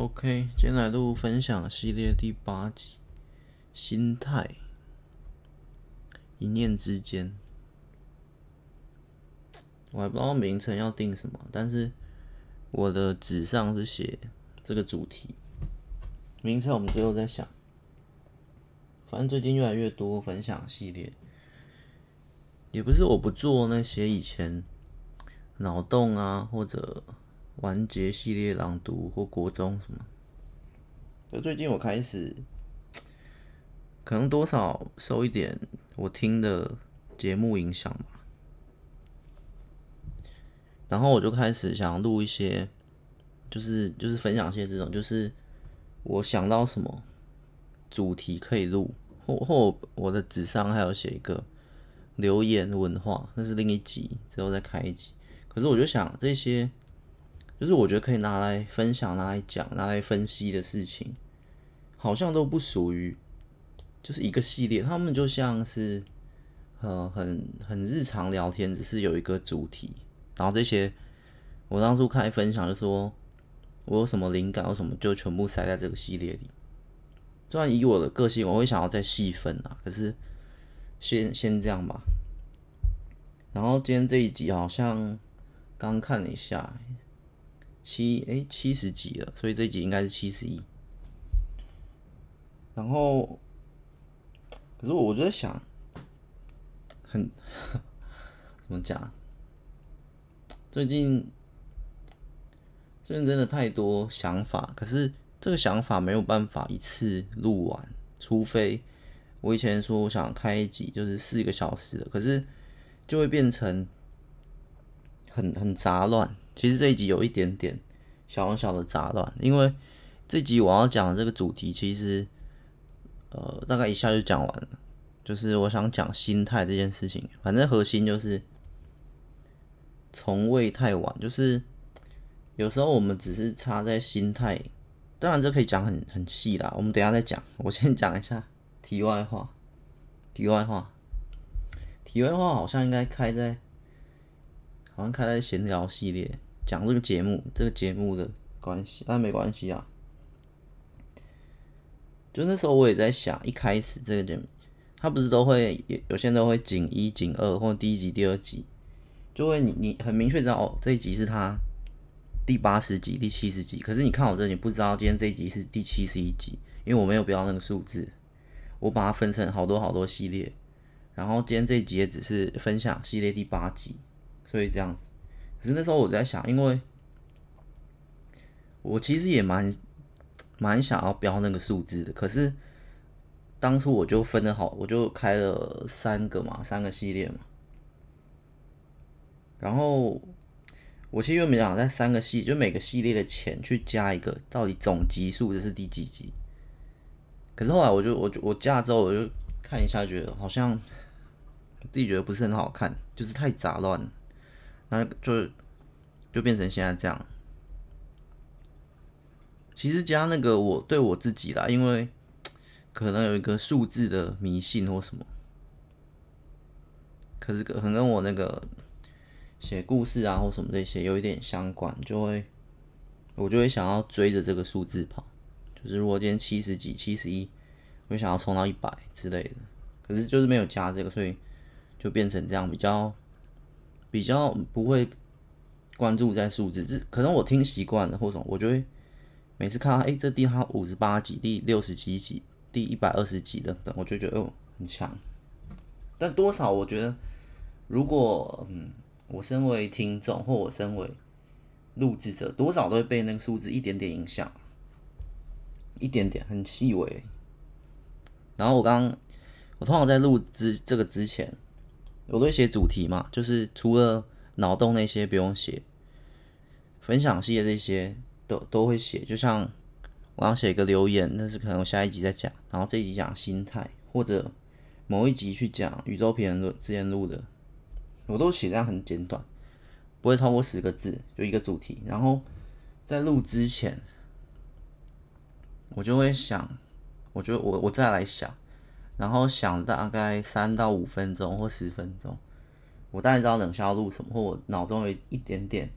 OK，今天来录分享系列第八集，心态，一念之间，我还不知道名称要定什么，但是我的纸上是写这个主题，名称我们最后再想。反正最近越来越多分享系列，也不是我不做那些以前脑洞啊或者。完结系列朗读或国中什么？就最近我开始，可能多少受一点我听的节目影响吧。然后我就开始想录一些，就是就是分享一些这种，就是我想到什么主题可以录，或或我的纸上还有写一个留言文化，那是另一集，之后再开一集。可是我就想这些。就是我觉得可以拿来分享、拿来讲、拿来分析的事情，好像都不属于就是一个系列。他们就像是呃很很日常聊天，只是有一个主题。然后这些我当初开分享就说，我有什么灵感，有什么就全部塞在这个系列里。虽然以我的个性，我会想要再细分啊，可是先先这样吧。然后今天这一集好像刚看了一下。七哎七十几了，所以这一集应该是七十一。然后，可是我就在想，很 怎么讲？最近最近真的太多想法，可是这个想法没有办法一次录完，除非我以前说我想开一集就是四个小时的，可是就会变成很很杂乱。其实这一集有一点点小小的杂乱，因为这集我要讲的这个主题，其实呃大概一下就讲完了，就是我想讲心态这件事情。反正核心就是从未太晚，就是有时候我们只是差在心态，当然这可以讲很很细啦，我们等下再讲。我先讲一下题外话，题外话，题外话好像应该开在。好像开在闲聊系列，讲这个节目，这个节目的关系，但没关系啊。就那时候我也在想，一开始这个节目，他不是都会有有些人都会锦一、锦二，或第一集、第二集，就会你你很明确知道哦，这一集是他第八十集、第七十集。可是你看我这里，不知道今天这一集是第七十一集，因为我没有标那个数字，我把它分成好多好多系列，然后今天这一集也只是分享系列第八集。所以这样子，可是那时候我在想，因为我其实也蛮蛮想要标那个数字的，可是当初我就分的好，我就开了三个嘛，三个系列嘛。然后我其实原本想在三个系，就每个系列的钱去加一个，到底总集数这是第几集？可是后来我就我就我加了之后，我就看一下，觉得好像自己觉得不是很好看，就是太杂乱了。那就就变成现在这样。其实加那个我对我自己啦，因为可能有一个数字的迷信或什么，可是可能跟我那个写故事啊或什么这些有一点相关，就会我就会想要追着这个数字跑。就是如果今天七十几、七十一，我想要冲到一百之类的。可是就是没有加这个，所以就变成这样比较。比较不会关注在数字，这可能我听习惯了，或者我就会每次看到，哎、这第他五十八集、第六十几集、第一百二十集等等，我就觉得哦很强。但多少我觉得，如果嗯，我身为听众或我身为录制者，多少都会被那个数字一点点影响，一点点很细微。然后我刚刚我通常在录制这个之前。我都会写主题嘛，就是除了脑洞那些不用写，分享系的这些都都会写。就像我要写一个留言，那是可能我下一集再讲，然后这一集讲心态，或者某一集去讲宇宙平衡论之前录的，我都写这样很简短，不会超过十个字，就一个主题。然后在录之前，我就会想，我就我我再来想。然后想大概三到五分钟或十分钟，我大概知道等下要录什么，或我脑中有一点点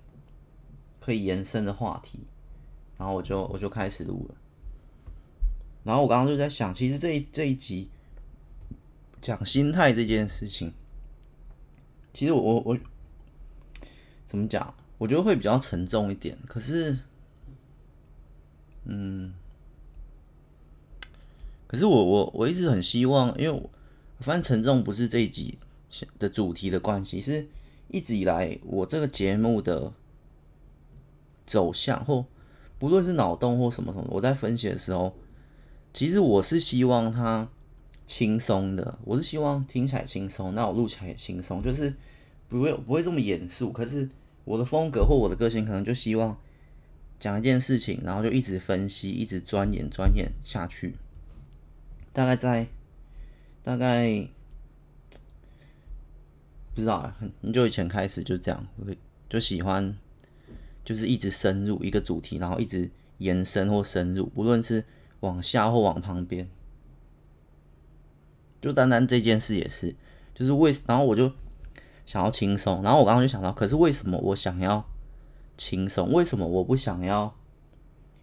可以延伸的话题，然后我就我就开始录了。然后我刚刚就在想，其实这一这一集讲心态这件事情，其实我我我怎么讲？我觉得会比较沉重一点。可是，嗯，可是我我我一直很希望，因为我发现沉重不是这一集的主题的关系，是一直以来我这个节目的走向，或不论是脑洞或什么什么，我在分析的时候。其实我是希望它轻松的，我是希望听起来轻松，那我录起来也轻松，就是不会不会这么严肃。可是我的风格或我的个性，可能就希望讲一件事情，然后就一直分析，一直钻研钻研下去。大概在大概不知道，很很久以前开始就这样，就喜欢就是一直深入一个主题，然后一直延伸或深入，不论是。往下或往旁边，就单单这件事也是，就是为，然后我就想要轻松，然后我刚刚就想到，可是为什么我想要轻松？为什么我不想要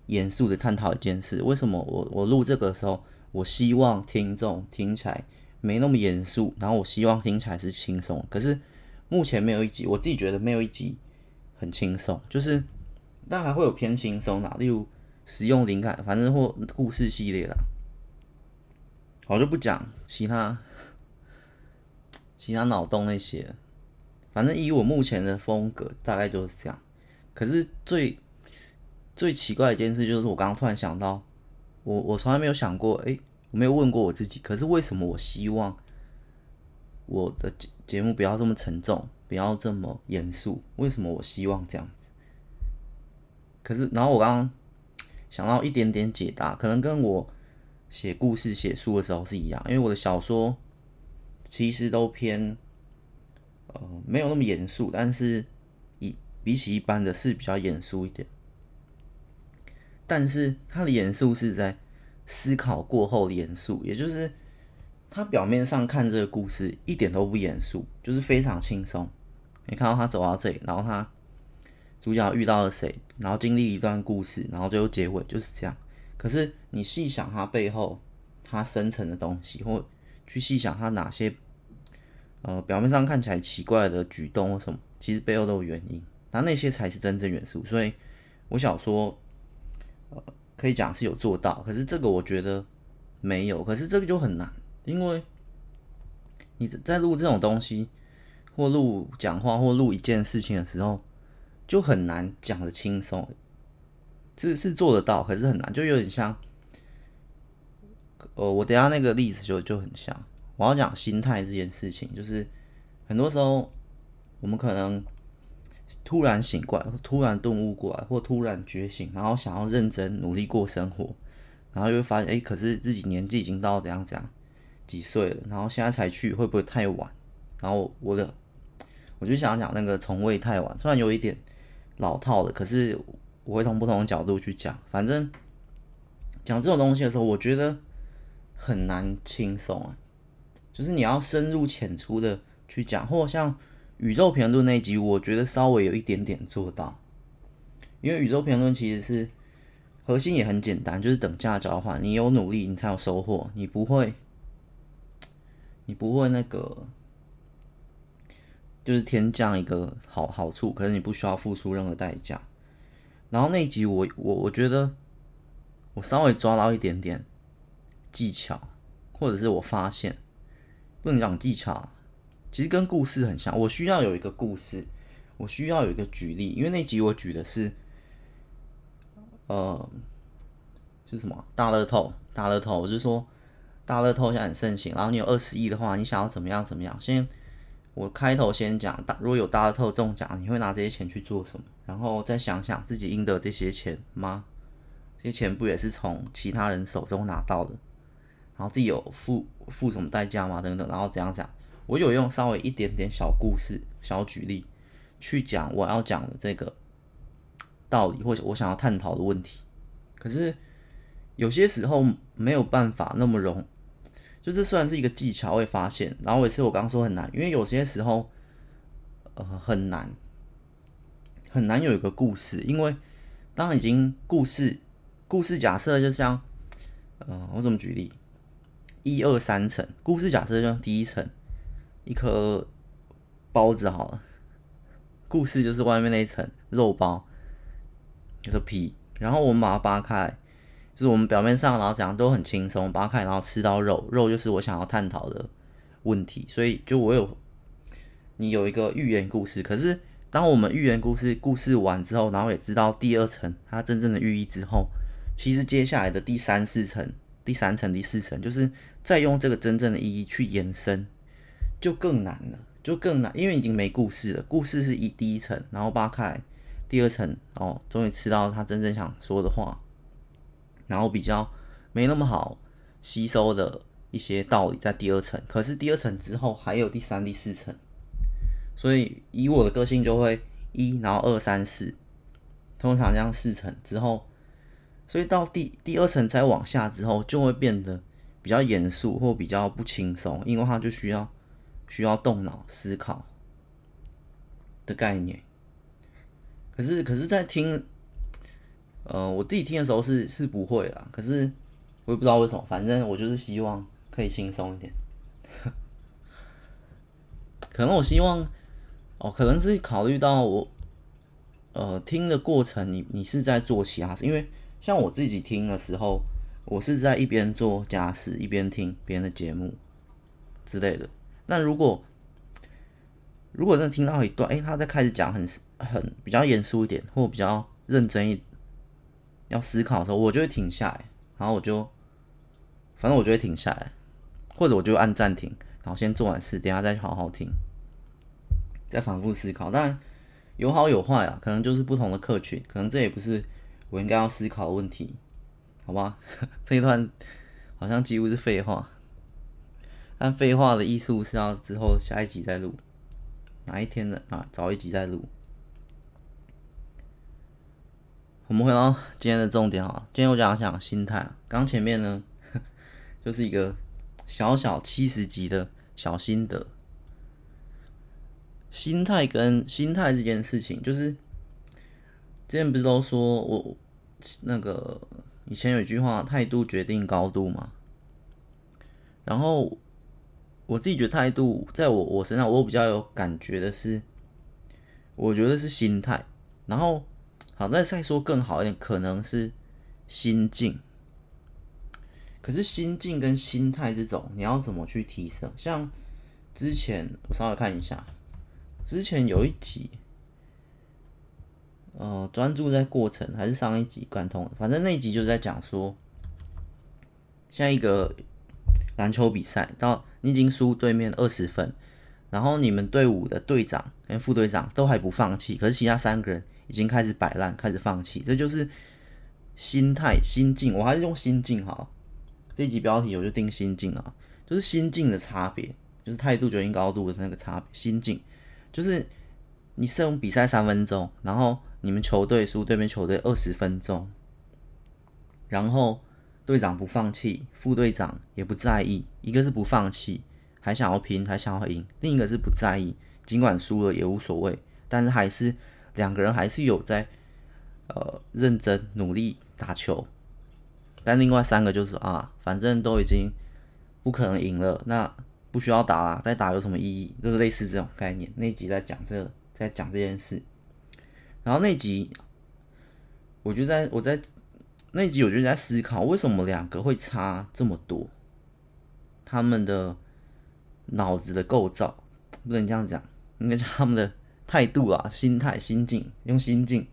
严肃的探讨一件事？为什么我我录这个的时候，我希望听众听起来没那么严肃，然后我希望听起来是轻松。可是目前没有一集，我自己觉得没有一集很轻松，就是但还会有偏轻松的，例如。使用灵感，反正或故事系列啦，我就不讲其他其他脑洞那些。反正以我目前的风格，大概就是这样。可是最最奇怪的一件事就是，我刚刚突然想到，我我从来没有想过，诶，我没有问过我自己，可是为什么我希望我的节节目不要这么沉重，不要这么严肃？为什么我希望这样子？可是，然后我刚刚。想到一点点解答，可能跟我写故事、写书的时候是一样，因为我的小说其实都偏呃没有那么严肃，但是一比起一般的是比较严肃一点。但是他的严肃是在思考过后的严肃，也就是他表面上看这个故事一点都不严肃，就是非常轻松。你看到他走到这里，然后他。主角遇到了谁，然后经历一段故事，然后最后结尾就是这样。可是你细想他背后他深层的东西，或去细想他哪些呃表面上看起来奇怪的举动或什么，其实背后都有原因。那那些才是真正元素。所以我想说，可以讲是有做到，可是这个我觉得没有。可是这个就很难，因为你在录这种东西，或录讲话，或录一件事情的时候。就很难讲得轻松，是是做得到，可是很难，就有点像，呃，我等下那个例子就就很像，我要讲心态这件事情，就是很多时候我们可能突然醒过来，突然顿悟过来，或突然觉醒，然后想要认真努力过生活，然后就会发现，哎、可是自己年纪已经到怎样怎样几岁了，然后现在才去会不会太晚？然后我的 我就想讲那个从未太晚，虽然有一点。老套的，可是我会从不同的角度去讲。反正讲这种东西的时候，我觉得很难轻松啊。就是你要深入浅出的去讲，或像宇宙评论那一集，我觉得稍微有一点点做到。因为宇宙评论其实是核心也很简单，就是等价交换。你有努力，你才有收获。你不会，你不会那个。就是天降一个好好处，可是你不需要付出任何代价。然后那一集我我我觉得我稍微抓到一点点技巧，或者是我发现不能讲技巧，其实跟故事很像。我需要有一个故事，我需要有一个举例，因为那集我举的是呃是什么大乐透，大乐透，我是说大乐透现在很盛行，然后你有二十亿的话，你想要怎么样怎么样？先。我开头先讲大，如果有大乐透中奖，你会拿这些钱去做什么？然后再想想自己赢得这些钱吗？这些钱不也是从其他人手中拿到的？然后自己有付付什么代价吗？等等，然后怎样讲？我有用稍微一点点小故事、小举例去讲我要讲的这个道理，或者我想要探讨的问题。可是有些时候没有办法那么容。就这虽然是一个技巧，会发现，然后也是我刚刚说很难，因为有些时候，呃，很难，很难有一个故事，因为当已经故事故事假设就像，嗯、我怎么举例？一二三层故事假设就像第一层一颗包子好了，故事就是外面那一层肉包，一个皮，然后我们把它扒开，就是我们表面上然后怎样都很轻松，扒开然后吃到肉，肉就是我想要探讨的问题，所以就我有你有一个寓言故事，可是当我们寓言故事故事完之后，然后也知道第二层它真正的寓意之后，其实接下来的第三四层、第三层、第四层，就是再用这个真正的意义去延伸，就更难了，就更难，因为已经没故事了。故事是一第一层，然后扒开第二层，哦，终于吃到他真正想说的话，然后比较没那么好吸收的。一些道理在第二层，可是第二层之后还有第三、第四层，所以以我的个性就会一，然后二、三、四，通常这样四层之后，所以到第第二层再往下之后，就会变得比较严肃或比较不轻松，因为他就需要需要动脑思考的概念。可是可是在听，呃，我自己听的时候是是不会啦，可是我也不知道为什么，反正我就是希望。可以轻松一点，可能我希望哦，可能是考虑到我呃听的过程，你你是在做其他事，因为像我自己听的时候，我是在一边做家事一边听别人的节目之类的。那如果如果真的听到一段，诶、他在开始讲很很比较严肃一点，或比较认真一要思考的时候，我就会停下来，然后我就反正我就会停下来。或者我就按暂停，然后先做完事，等下再好好听，再反复思考。当然有好有坏啊，可能就是不同的客群，可能这也不是我应该要思考的问题，好吧？这一段好像几乎是废话，但废话的艺术是要之后下一集再录，哪一天的啊？早一集再录。我们回到今天的重点啊，今天我讲讲心态啊，刚前面呢 就是一个。小小七十集的小心得，心态跟心态这件事情，就是之前不是都说我那个以前有一句话，态度决定高度嘛。然后我自己觉得态度在我我身上，我比较有感觉的是，我觉得是心态。然后好，再再说更好一点，可能是心境。可是心境跟心态这种，你要怎么去提升？像之前我稍微看一下，之前有一集，呃，专注在过程，还是上一集贯通，反正那一集就在讲说，像一个篮球比赛，到你已经输对面二十分，然后你们队伍的队长跟副队长都还不放弃，可是其他三个人已经开始摆烂，开始放弃，这就是心态、心境。我还是用心境好。这一集标题我就定心境啊，就是心境的差别，就是态度决定高度的那个差别。心境就是你胜比赛三分钟，然后你们球队输对面球队二十分钟，然后队长不放弃，副队长也不在意，一个是不放弃，还想要拼，还想要赢；另一个是不在意，尽管输了也无所谓，但是还是两个人还是有在呃认真努力打球。但另外三个就是啊，反正都已经不可能赢了，那不需要打了，再打有什么意义？就是类似这种概念。那集在讲这个，在讲这件事。然后那集，我就在我在那一集，我就在思考，为什么两个会差这么多？他们的脑子的构造，不能这样讲，应该叫他们的态度啊、心态、心境，用心境，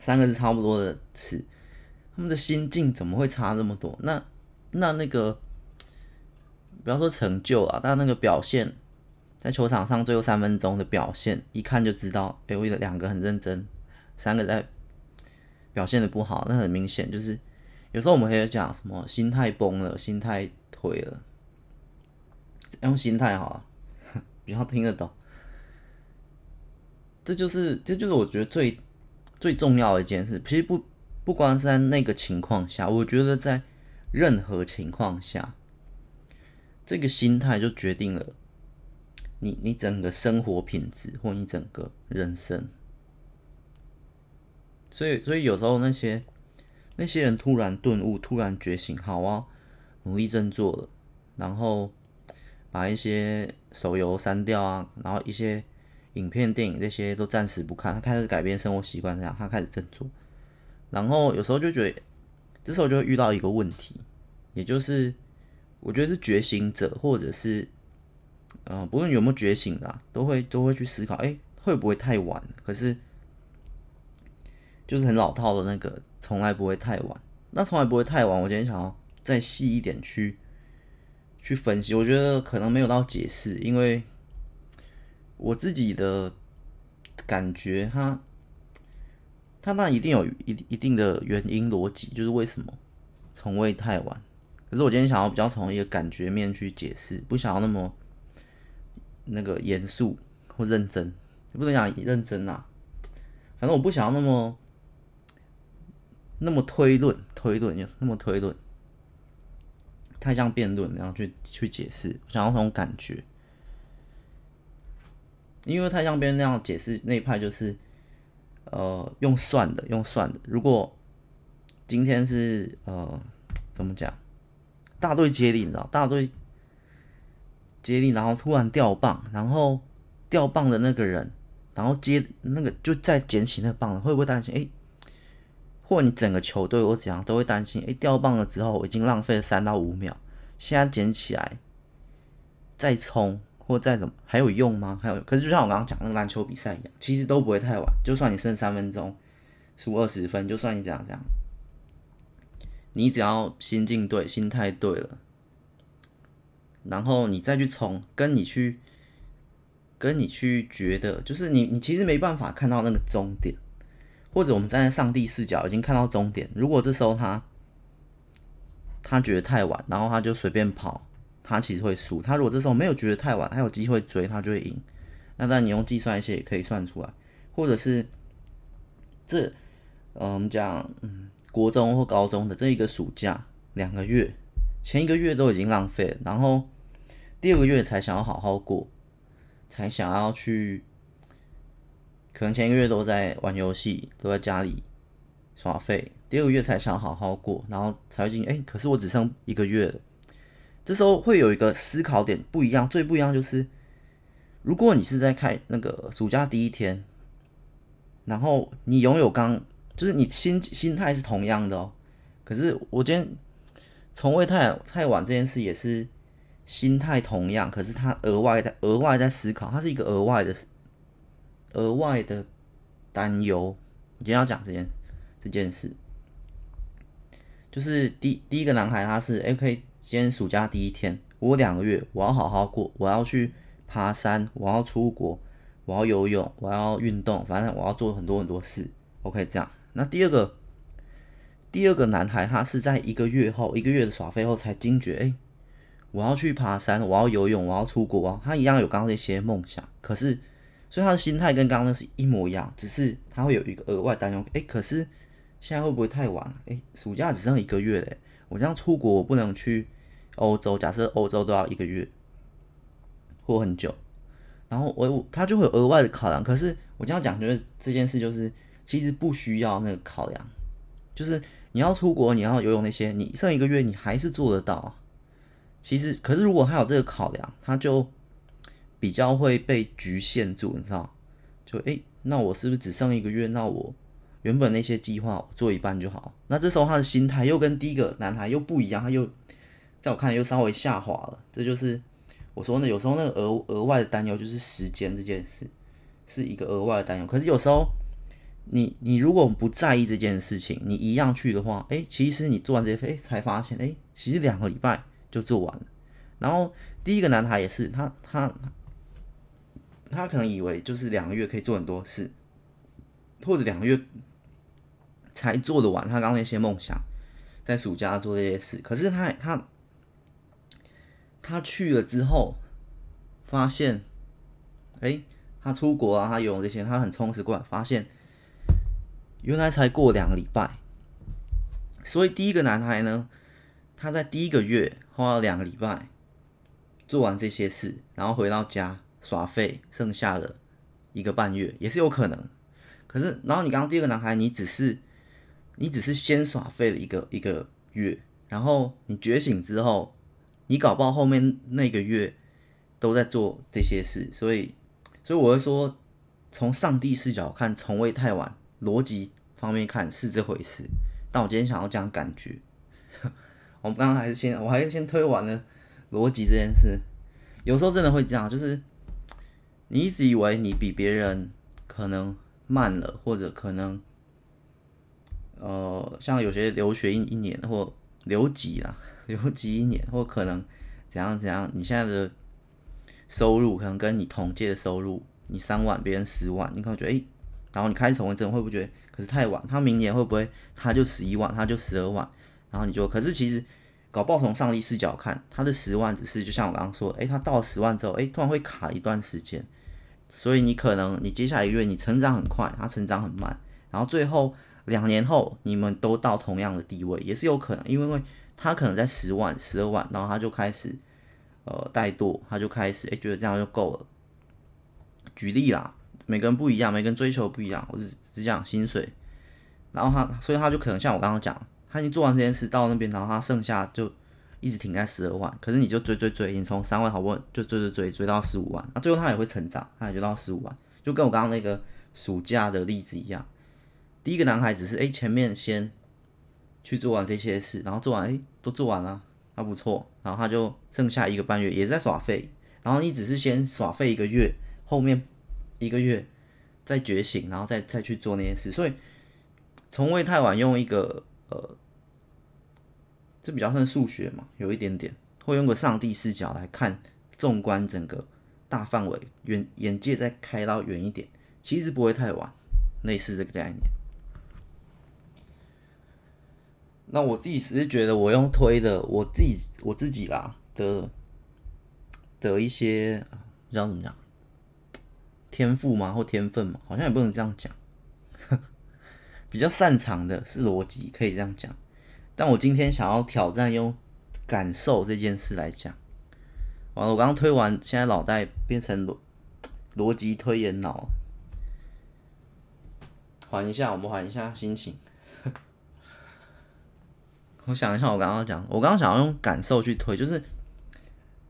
三个是差不多的词。他们的心境怎么会差这么多？那那那个，不要说成就啊，但那个表现，在球场上最后三分钟的表现，一看就知道，哎，为了两个很认真，三个在表现的不好，那很明显就是，有时候我们会讲什么心态崩了，心态颓了，用心态好了，比较听得懂。这就是这就是我觉得最最重要的一件事，其实不。不光是在那个情况下，我觉得在任何情况下，这个心态就决定了你你整个生活品质或你整个人生。所以所以有时候那些那些人突然顿悟，突然觉醒，好啊，努力振作了，然后把一些手游删掉啊，然后一些影片、电影这些都暂时不看，他开始改变生活习惯，这样他开始振作。然后有时候就觉得，这时候就会遇到一个问题，也就是我觉得是觉醒者，或者是。嗯、不论有没有觉醒的、啊，都会都会去思考，哎、会不会太晚？可是就是很老套的那个，从来不会太晚。那从来不会太晚。我今天想要再细一点去去分析，我觉得可能没有到解释，因为我自己的感觉它，它那一定有一一定的原因逻辑，就是为什么从未太晚。可是我今天想要比较从一个感觉面去解释，不想要那么。那个严肃或认真，也不能讲认真啊。反正我不想要那么那么推论，推论那么推论，太像辩论，然后去去解释。想要那种感觉，因为太像辩论那样解释那一派就是，呃，用算的，用算的。如果今天是呃，怎么讲，大队接力，你知道，大队。接力，然后突然掉棒，然后掉棒的那个人，然后接那个就再捡起那棒，会不会担心？哎，或你整个球队我怎样都会担心？哎，掉棒了之后已经浪费了三到五秒，现在捡起来再冲或再怎么还有用吗？还有，可是就像我刚刚讲那个篮球比赛一样，其实都不会太晚。就算你剩三分钟，输二十分，就算你这样这样，你只要心境对，心态对了。然后你再去冲，跟你去，跟你去觉得，就是你你其实没办法看到那个终点，或者我们站在上帝视角已经看到终点。如果这时候他他觉得太晚，然后他就随便跑，他其实会输。他如果这时候没有觉得太晚，还有机会追，他就会赢。那当然你用计算一些也可以算出来，或者是这，嗯，我们讲嗯，国中或高中的这一个暑假两个月，前一个月都已经浪费了，然后。第二个月才想要好好过，才想要去，可能前一个月都在玩游戏，都在家里耍废。第二个月才想好好过，然后才会进。哎，可是我只剩一个月了。这时候会有一个思考点不一样，最不一样就是，如果你是在开那个暑假第一天，然后你拥有刚，就是你心心态是同样的哦。可是我今天从未太太晚这件事也是。心态同样，可是他额外的额外在思考，他是一个额外的额外的担忧。今天要讲这件这件事，就是第第一个男孩，他是 OK。今天暑假第一天，我两个月，我要好好过，我要去爬山，我要出国，我要游泳，我要运动，反正我要做很多很多事。OK，这样。那第二个第二个男孩，他是在一个月后，一个月的耍废后才惊觉，哎。我要去爬山，我要游泳，我要出国啊！他一样有刚刚那些梦想，可是，所以他的心态跟刚刚是一模一样，只是他会有一个额外担忧。诶，可是现在会不会太晚了？诶，暑假只剩一个月嘞，我这样出国，我不能去欧洲。假设欧洲都要一个月或很久，然后我他就会有额外的考量。可是我这样讲，就是这件事就是其实不需要那个考量，就是你要出国，你要游泳那些，你剩一个月，你还是做得到。其实，可是如果他有这个考量，他就比较会被局限住，你知道？就诶、那我是不是只剩一个月？那我原本那些计划做一半就好。那这时候他的心态又跟第一个男孩又不一样，他又在我看来又稍微下滑了。这就是我说呢，有时候那个额额外的担忧就是时间这件事是一个额外的担忧。可是有时候你你如果不在意这件事情，你一样去的话，诶、其实你做完这些，诶、才发现，诶、其实两个礼拜。就做完了，然后第一个男孩也是，他他他可能以为就是两个月可以做很多事，或者两个月才做得完他刚那些梦想，在暑假做这些事，可是他他他去了之后，发现，哎，他出国啊，他游泳这些，他很充实过来，发现原来才过两个礼拜，所以第一个男孩呢，他在第一个月。花了两个礼拜做完这些事，然后回到家耍废，剩下的一个半月也是有可能。可是，然后你刚刚第二个男孩，你只是你只是先耍废了一个一个月，然后你觉醒之后，你搞不好后面那个月都在做这些事，所以，所以我会说，从上帝视角看，从未太晚，逻辑方面看是这回事。但我今天想要讲感觉，我们刚刚还是先，我还是先推完了逻辑这件事。有时候真的会这样，就是你一直以为你比别人可能慢了，或者可能，呃，像有些留学一一年或留级啦，留级一年，或可能怎样怎样，你现在的收入可能跟你同届的收入，你三万，别人十万，你可能觉得诶、然后你开始重温，真会不会觉得？可是太晚，他明年会不会他就十一万，他就十二万，然后你就，可是其实。搞不好从上帝视角看，他的十万只是就像我刚刚说，诶，他到十万之后，诶，突然会卡一段时间，所以你可能你接下来一个月你成长很快，他成长很慢，然后最后两年后你们都到同样的地位，也是有可能，因为他可能在十万、十二万，然后他就开始呃怠惰，他就开始诶，觉得这样就够了。举例啦，每个人不一样，每个人追求不一样，我只只讲薪水，然后他所以他就可能像我刚刚讲。他已经做完这件事到那边，然后他剩下就一直停在十二万，可是你就追追追，你从三万好不容易就追追追追到十五万，那最后他也会成长，他也就到十五万，就跟我刚刚那个暑假的例子一样。第一个男孩只是诶前面先去做完这些事，然后做完诶都做完了，还不错，然后他就剩下一个半月也在耍废，然后你只是先耍废一个月，后面一个月再觉醒，然后再再去做那些事，所以从未太晚用一个呃。这比较算数学嘛，有一点点，会用个上帝视角来看，纵观整个大范围，远眼界再开到远一点，其实不会太晚，类似这个概念。那我自己只是觉得，我用推的，我自己我自己啦的的一些，不知道怎么讲，天赋嘛或天分嘛，好像也不能这样讲，比较擅长的是逻辑，可以这样讲。但我今天想要挑战用感受这件事来讲，完了，我刚刚推完，现在脑袋变成逻逻辑推演脑，缓一下，我们缓一下心情。我想一下，我刚刚讲，我刚刚想要用感受去推，就是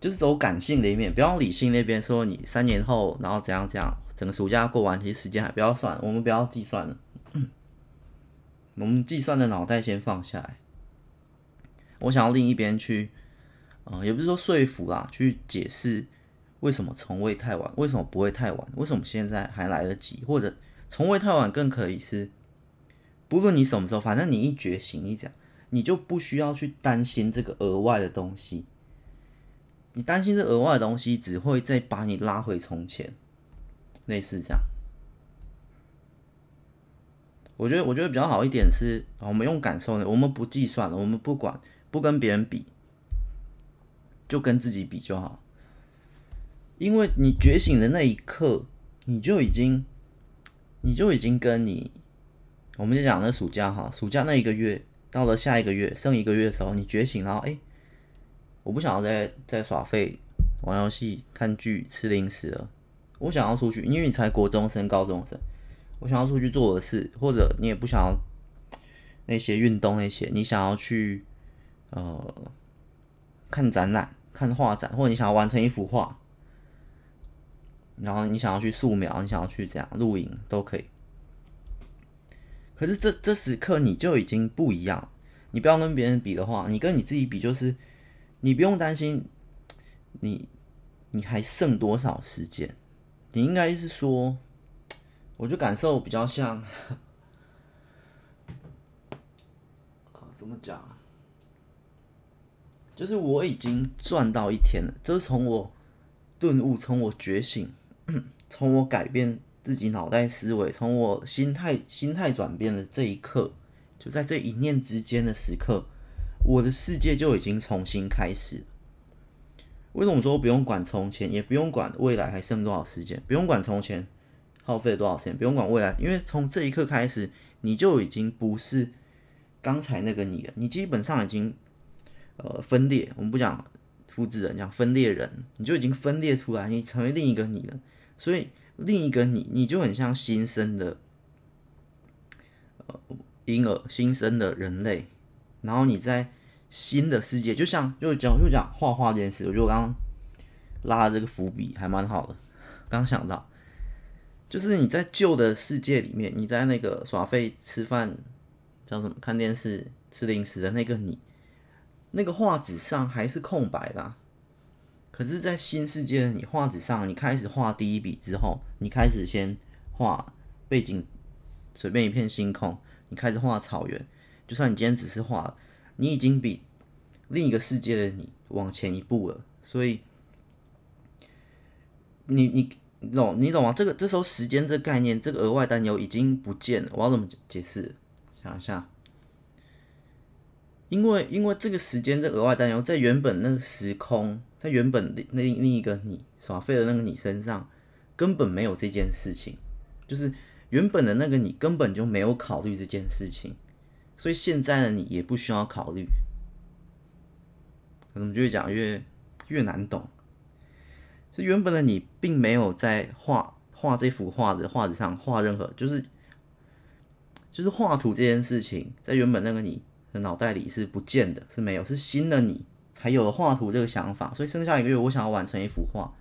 就是走感性的一面，不要理性那边说你三年后然后怎样怎样，整个暑假过完，其实时间还不要算，我们不要计算了，我们计算的脑袋先放下来。我想要另一边去，呃，也不是说说服啦，去解释为什么从未太晚，为什么不会太晚，为什么现在还来得及，或者从未太晚更可以是，不论你什么时候，反正你一觉醒，一讲，你就不需要去担心这个额外的东西，你担心这额外的东西只会再把你拉回从前，类似这样。我觉得我觉得比较好一点是，我们用感受呢，我们不计算了，我们不管。不跟别人比，就跟自己比就好。因为你觉醒的那一刻，你就已经，你就已经跟你，我们就讲那暑假哈，暑假那一个月到了下一个月，剩一个月的时候，你觉醒，然后哎，我不想要再再耍废、玩游戏、看剧、吃零食了，我想要出去，因为你才国中生、高中生，我想要出去做我的事，或者你也不想要那些运动那些，你想要去。呃，看展览、看画展，或者你想要完成一幅画，然后你想要去素描，你想要去这样录影都可以。可是这这时刻你就已经不一样，你不要跟别人比的话，你跟你自己比，就是你不用担心你你还剩多少时间，你应该是说，我就感受比较像，怎么讲？就是我已经赚到一天了，就是从我顿悟，从我觉醒，从我改变自己脑袋思维，从我心态心态转变的这一刻，就在这一念之间的时刻，我的世界就已经重新开始。为什么说不用管从前，也不用管未来还剩多少时间，不用管从前耗费了多少时间，不用管未来，因为从这一刻开始，你就已经不是刚才那个你了，你基本上已经。呃，分裂，我们不讲复制人，讲分裂人，你就已经分裂出来，你成为另一个你了。所以另一个你，你就很像新生的呃婴儿新生的人类，然后你在新的世界，就像就讲就讲画画这件事，我觉得我刚刚拉的这个伏笔还蛮好的，刚想到。就是你在旧的世界里面，你在那个耍废、吃饭、叫什么、看电视、吃零食的那个你，那个画纸上还是空白的。可是，在新世界的你，画纸上你开始画第一笔之后，你开始先画背景，随便一片星空，你开始画草原。就算你今天只是画，你已经比另一个世界的你往前一步了。所以，你你。懂，你懂吗？这个这时候时间这概念，这个额外担忧已经不见了。我要怎么解释？想一下，因为因为这个时间这额外担忧，在原本那个时空，在原本的那另一个你耍废的那个你身上，根本没有这件事情。就是原本的那个你根本就没有考虑这件事情，所以现在的你也不需要考虑。我怎么越讲越越难懂？是原本的你并没有在画画这幅画的画纸上画任何，就是就是画图这件事情，在原本那个你的脑袋里是不见的，是没有，是新的你才有了画图这个想法。所以剩下一个月，我想要完成一幅画。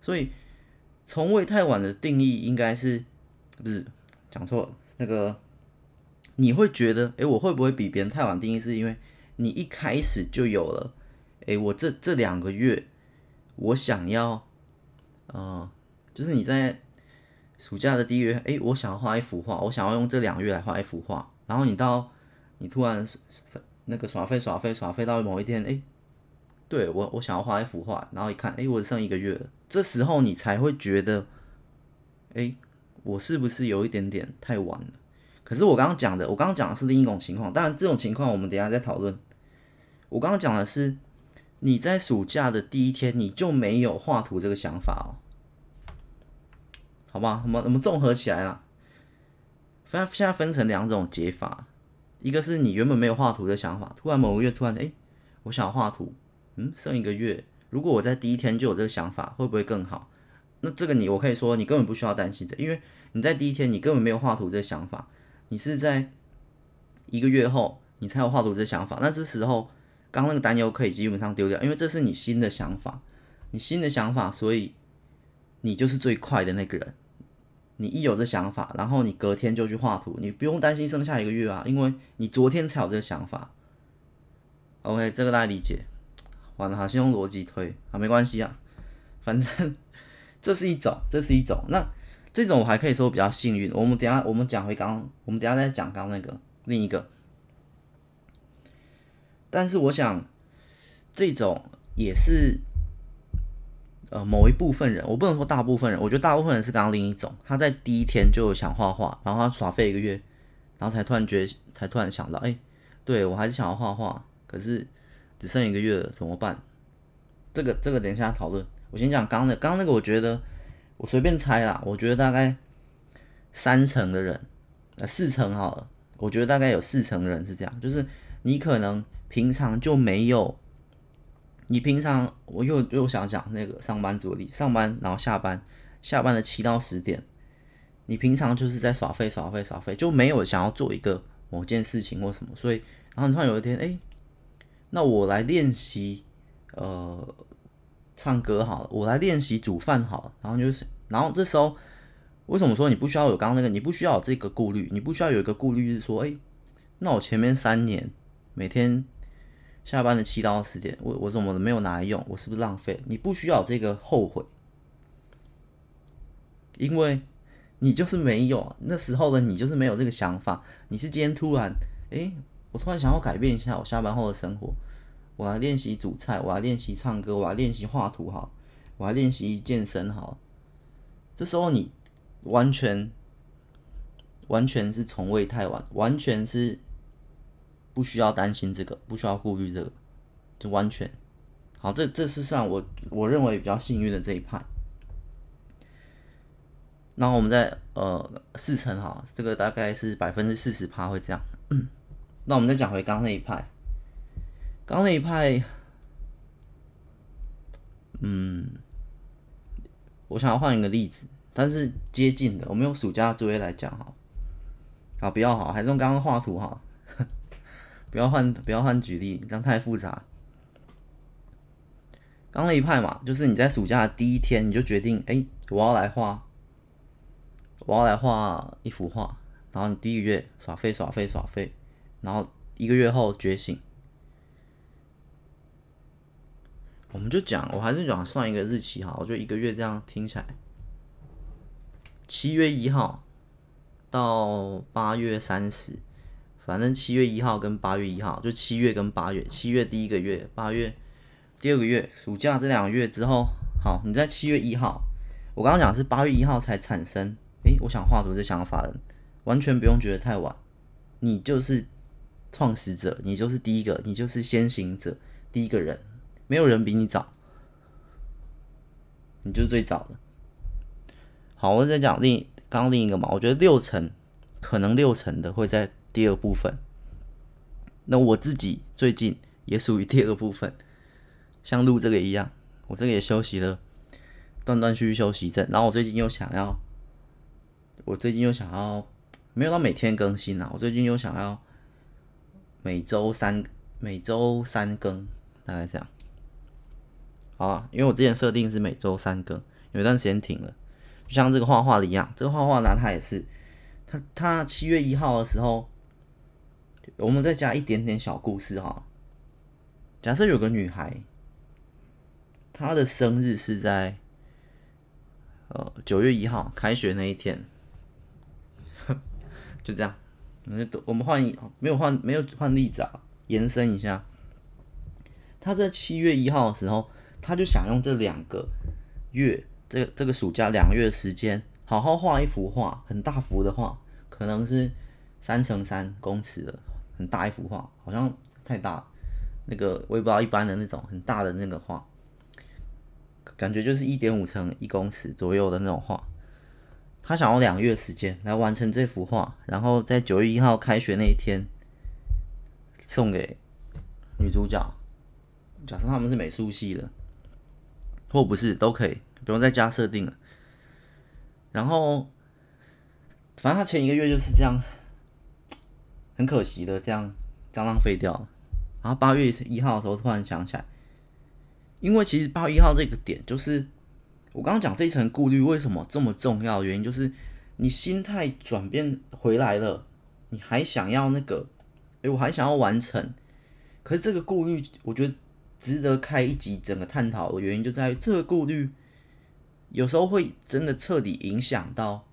所以从未太晚的定义应该是不是讲错了？那个你会觉得，诶，我会不会比别人太晚定义？是因为你一开始就有了，诶，我这这两个月我想要。嗯，就是你在暑假的第一个月，哎，我想要画一幅画，我想要用这两个月来画一幅画。然后你到你突然那个耍废耍废耍废到某一天，哎，对，我我想要画一幅画，然后一看，哎，我剩一个月了。这时候你才会觉得，哎，我是不是有一点点太晚了？可是我刚刚讲的，我刚刚讲的是另一种情况。当然，这种情况我们等下再讨论。我刚刚讲的是。你在暑假的第一天，你就没有画图这个想法哦，好吧？我们我们综合起来了，分现在分成两种解法，一个是你原本没有画图的想法，突然某个月突然诶、欸，我想画图，嗯，剩一个月，如果我在第一天就有这个想法，会不会更好？那这个你我可以说你根本不需要担心的，因为你在第一天你根本没有画图这个想法，你是在一个月后你才有画图这想法，那这时候。刚那个担忧可以基本上丢掉，因为这是你新的想法，你新的想法，所以你就是最快的那个人。你一有这想法，然后你隔天就去画图，你不用担心剩下一个月啊，因为你昨天才有这个想法。OK，这个大家理解。完了，好，先用逻辑推啊，没关系啊，反正 这是一种，这是一种。那这种我还可以说比较幸运。我们等下我们讲回刚刚，我们等下再讲刚刚那个另一个。但是我想，这种也是呃某一部分人，我不能说大部分人。我觉得大部分人是刚刚另一种，他在第一天就想画画，然后他耍废一个月，然后才突然觉得，才突然想到，哎，对，我还是想要画画，可是只剩一个月了，怎么办？这个这个等一下讨论。我先讲刚刚的，刚刚那个我觉得我随便猜啦，我觉得大概三成的人，呃四成好了，我觉得大概有四成的人是这样，就是你可能。平常就没有，你平常我又又想讲那个上班族的，上班然后下班，下班的七到十点，你平常就是在耍废耍废耍废，就没有想要做一个某件事情或什么，所以然后你突然有一天，哎，那我来练习呃唱歌好了，我来练习煮饭好了，然后就是，然后这时候为什么说你不需要有刚刚那个，你不需要有这个顾虑，你不需要有一个顾虑是说，哎，那我前面三年每天。下班的七到十点，我我怎么没有拿来用？我是不是浪费？你不需要这个后悔，因为你就是没有那时候的你就是没有这个想法。你是今天突然，诶，我突然想要改变一下我下班后的生活，我来练习煮菜，我来练习唱歌，我来练习画图，好，我来练习健身，好。这时候你完全完全是从未太晚，完全是。不需要担心这个，不需要顾虑这个，就完全好。这这是上我我认为比较幸运的这一派。然后我们再呃四成哈，这个大概是百分之四十趴会这样。那我们再讲回刚那一派，刚那一派，嗯，我想要换一个例子，但是接近的，我们用暑假作业来讲哈。啊，不要好，还是用刚刚画图哈，不要换，不要换举例，这样太复杂。刚那一派嘛，就是你在暑假的第一天你就决定，哎、我要来画，我要来画一幅画，然后你第一个月耍废耍废耍废，然后一个月后觉醒。我们就讲，我还是讲算一个日期哈，我就一个月这样听起来，七月一号到八月三十，反正七月一号跟八月一号，就七月跟八月，七月第一个月，八月。第二个月，暑假这两个月之后，好，你在七月一号，我刚刚讲是八月一号才产生，诶，我想画图这想法的，完全不用觉得太晚，你就是创始者，你就是第一个，你就是先行者，第一个人，没有人比你早，你就是最早的。好，我再讲另刚刚另一个嘛，我觉得六成可能六成的会在第二部分，那我自己最近也属于第二部分。像录这个一样，我这个也休息了，断断续续休息阵。然后我最近又想要，我最近又想要，没有到每天更新啦。我最近又想要每周三每周三更，大概这样。好啊，因为我之前设定是每周三更，有一段时间停了。就像这个画画的一样，这个画画呢，它也是，它它七月一号的时候，我们再加一点点小故事哈。假设有个女孩。她的生日是在呃九月一号，开学那一天，就这样。我们换没有换没有换例子啊，延伸一下。他在七月一号的时候，他就想用这两个月，这这个暑假两个月的时间，好好画一幅画，很大幅的画，可能是三乘三公尺的很大一幅画，好像太大，那个我也不知道一般的那种很大的那个画。感觉就是一点五乘一公尺左右的那种画，他想要两个月时间来完成这幅画，然后在九月一号开学那一天送给女主角。假设他们是美术系的，或不是都可以，不用再加设定了。然后，反正他前一个月就是这样，很可惜的这样这样浪费掉了。然后八月一号的时候突然想起来。因为其实八月一号这个点，就是我刚刚讲这一层顾虑为什么这么重要的原因，就是你心态转变回来了，你还想要那个，诶，我还想要完成，可是这个顾虑，我觉得值得开一集整个探讨的原因就在于这个顾虑，有时候会真的彻底影响到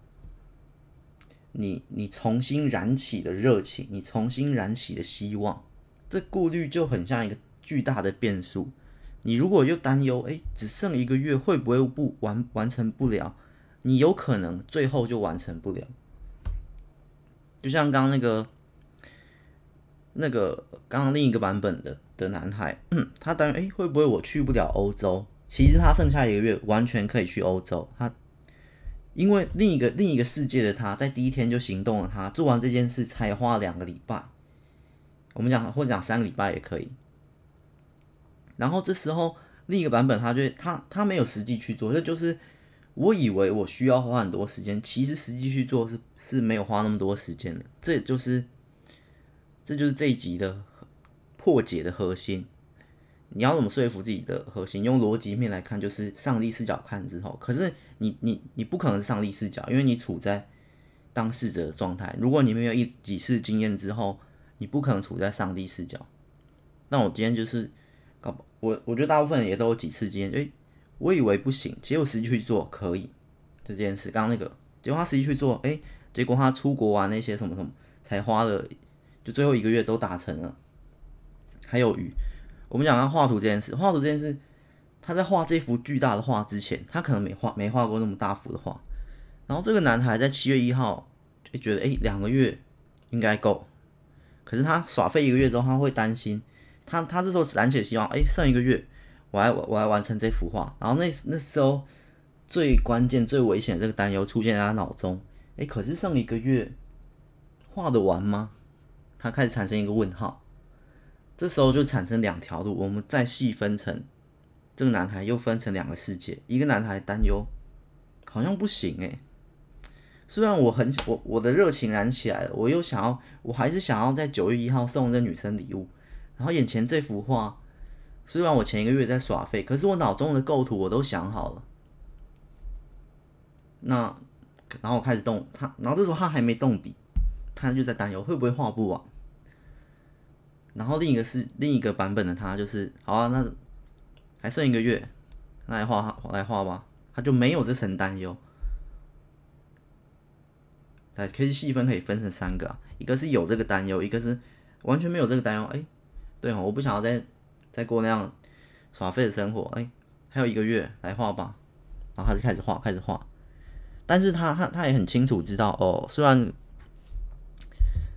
你，你重新燃起的热情，你重新燃起的希望，这顾虑就很像一个巨大的变数。你如果又担忧，哎，只剩一个月，会不会不完完成不了？你有可能最后就完成不了。就像刚刚那个那个刚刚另一个版本的的男孩，他担忧，哎，会不会我去不了欧洲？其实他剩下一个月完全可以去欧洲。他因为另一个另一个世界的他在第一天就行动了，他做完这件事才花两个礼拜。我们讲或者讲三个礼拜也可以。然后这时候另一个版本，他就他他没有实际去做，这就是我以为我需要花很多时间，其实实际去做是是没有花那么多时间的。这就是这就是这一集的破解的核心。你要怎么说服自己的核心？用逻辑面来看，就是上帝视角看之后，可是你你你不可能是上帝视角，因为你处在当事者的状态。如果你没有一几次经验之后，你不可能处在上帝视角。那我今天就是搞。我我觉得大部分人也都有几次经验，诶，我以为不行，结果实际去做可以这件事。刚刚那个，结果他实际去做，诶，结果他出国玩那些什么什么，才花了就最后一个月都达成了。还有鱼，我们讲到画图这件事，画图这件事，他在画这幅巨大的画之前，他可能没画没画过那么大幅的画。然后这个男孩在七月一号就觉得，诶，两个月应该够，可是他耍废一个月之后，他会担心。他他这时候燃起希望，哎，剩一个月，我来我来完成这幅画。然后那那时候最关键、最危险的这个担忧出现在他脑中，哎，可是剩一个月画得完吗？他开始产生一个问号。这时候就产生两条路，我们再细分成这个男孩又分成两个世界，一个男孩担忧好像不行哎，虽然我很我我的热情燃起来了，我又想要，我还是想要在九月一号送这女生礼物。然后眼前这幅画，虽然我前一个月在耍废，可是我脑中的构图我都想好了。那然后我开始动他，然后这时候他还没动笔，他就在担忧会不会画不完。然后另一个是另一个版本的他，就是好啊，那还剩一个月，来画来画吧，他就没有这层担忧。哎，可以细分，可以分成三个，一个是有这个担忧，一个是完全没有这个担忧。哎，对哦，我不想要再再过那样耍废的生活。哎，还有一个月来画吧，然后他就开始画，开始画。但是他他他也很清楚知道哦，虽然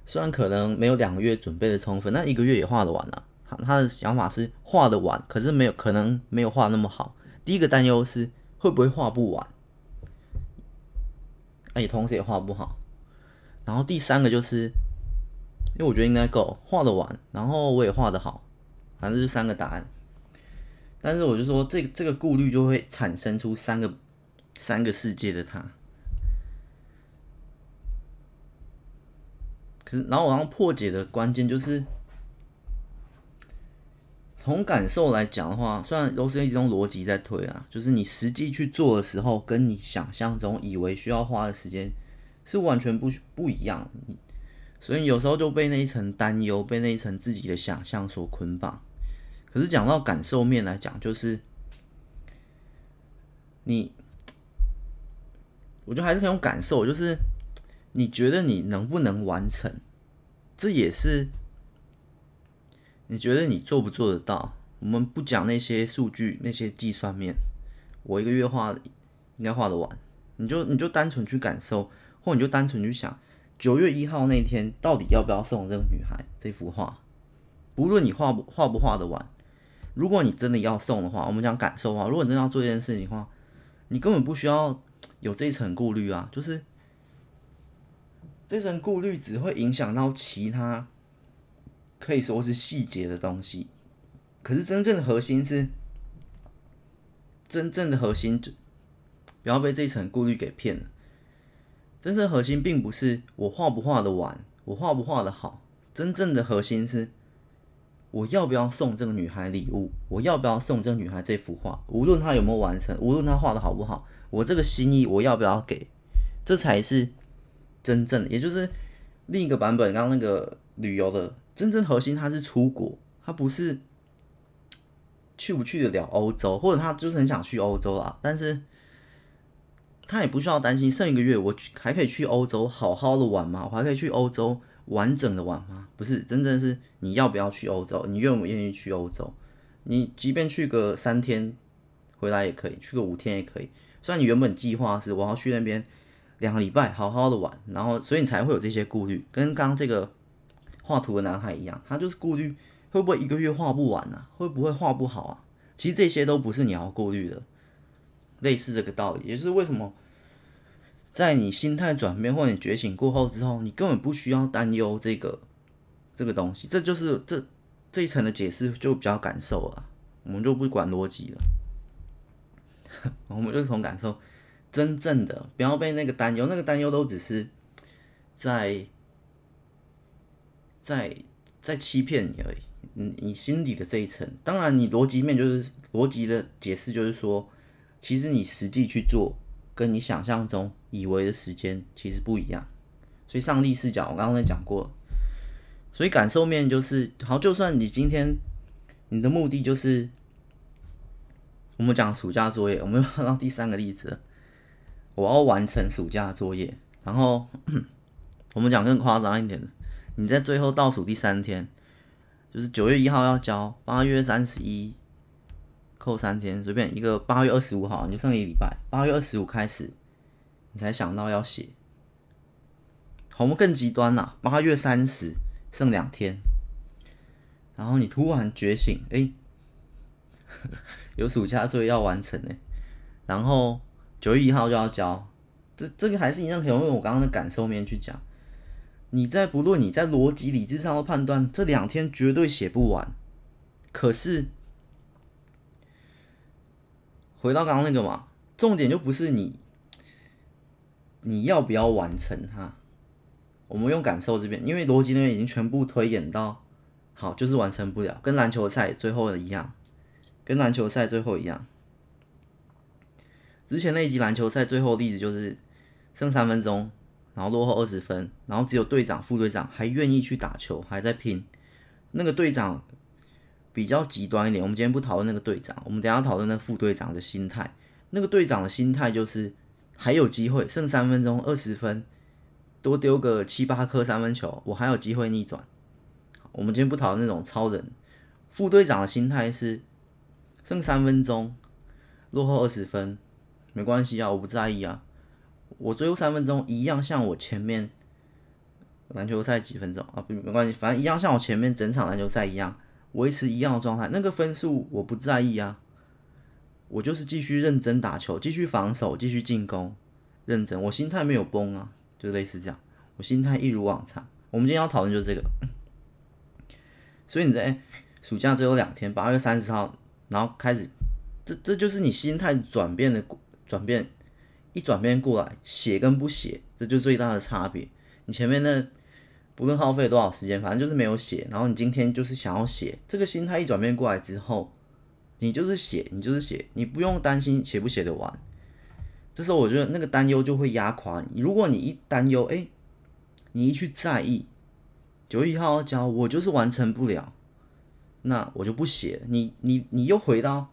虽然可能没有两个月准备的充分，那一个月也画得完了。他的想法是画的完，可是没有可能没有画那么好。第一个担忧是会不会画不完，哎，同时也画不好。然后第三个就是，因为我觉得应该够画得完，然后我也画得好，反正就三个答案。但是我就说这个这个顾虑就会产生出三个三个世界的他。可是，然后我要破解的关键就是，从感受来讲的话，虽然都是一种逻辑在推啊，就是你实际去做的时候，跟你想象中以为需要花的时间。是完全不不一样，所以有时候就被那一层担忧，被那一层自己的想象所捆绑。可是讲到感受面来讲，就是你，我觉得还是很有感受，就是你觉得你能不能完成，这也是你觉得你做不做得到。我们不讲那些数据，那些计算面，我一个月画应该画得完，你就你就单纯去感受。或你就单纯去想，九月一号那天到底要不要送这个女孩这幅画？不论你画不画不画得完，如果你真的要送的话，我们讲感受啊，如果你真的要做这件事情的话，你根本不需要有这一层顾虑啊，就是这层顾虑只会影响到其他可以说是细节的东西，可是真正的核心是真正的核心，不要被这一层顾虑给骗了。真正核心并不是我画不画得完，我画不画得好。真正的核心是我要不要送这个女孩礼物，我要不要送这个女孩这幅画。无论她有没有完成，无论她画的好不好，我这个心意我要不要给，这才是真正的。也就是另一个版本，刚刚那个旅游的真正核心，他是出国，他不是去不去得了欧洲，或者他就是很想去欧洲啦，但是。他也不需要担心，剩一个月我还可以去欧洲好好的玩吗？我还可以去欧洲完整的玩吗？不是，真正是你要不要去欧洲？你愿不愿意去欧洲？你即便去个三天回来也可以，去个五天也可以。虽然你原本计划是我要去那边两个礼拜好好的玩，然后所以你才会有这些顾虑，跟刚刚这个画图的男孩一样，他就是顾虑会不会一个月画不完啊？会不会画不好啊？其实这些都不是你要顾虑的。类似这个道理，也就是为什么在你心态转变或者你觉醒过后之后，你根本不需要担忧这个这个东西。这就是这这一层的解释就比较感受了，我们就不管逻辑了，我们就从感受真正的，不要被那个担忧，那个担忧都只是在在在欺骗你而已。你你心底的这一层，当然你逻辑面就是逻辑的解释，就是说。其实你实际去做，跟你想象中以为的时间其实不一样。所以上帝视角，我刚刚也讲过。所以感受面就是，好，就算你今天你的目的就是，我们讲暑假作业，我们又到第三个例子，我要完成暑假作业。然后 我们讲更夸张一点的，你在最后倒数第三天，就是九月一号要交，八月三十一。扣三天，随便一个八月二十五号，你就剩一个礼拜。八月二十五开始，你才想到要写。好，我们更极端啦，八月三十剩两天，然后你突然觉醒，哎、有暑假作业要完成呢。然后九月一号就要交，这这个还是一样可以用我刚刚的感受面去讲。你在不论你在逻辑理智上的判断，这两天绝对写不完，可是。回到刚刚那个嘛，重点就不是你，你要不要完成它？我们用感受这边，因为逻辑那边已经全部推演到，好，就是完成不了，跟篮球赛最后的一样，跟篮球赛最后一样。之前那一集篮球赛最后例子就是剩三分钟，然后落后二十分，然后只有队长、副队长还愿意去打球，还在拼。那个队长比较极端一点，我们今天不讨论那个队长，我们等下讨论那副队长的心态。那个队长的心态就是还有机会，剩三分钟，二十分。多丢个七八颗三分球，我还有机会逆转。我们今天不讨论那种超人。副队长的心态是剩三分钟，落后二十分，没关系啊，我不在意啊。我最后三分钟一样像我前面篮球赛几分钟啊，没关系，反正一样像我前面整场篮球赛一样，维持一样的状态。那个分数我不在意啊，我就是继续认真打球，继续防守，继续进攻，认真，我心态没有崩啊。就类似这样，我心态一如往常。我们今天要讨论就是这个，所以你在、暑假最后两天，八月三十号，然后开始，这这就是你心态转变的转变，一转变过来，写跟不写，这就最大的差别。你前面那不论耗费多少时间，反正就是没有写，然后你今天就是想要写，这个心态一转变过来之后，你就是写，你就是写，你不用担心写不写得完。这时候我觉得那个担忧就会压垮你。如果你一担忧，哎，你一去在意，九月一号要交，我就是完成不了，那我就不写。你你你又回到，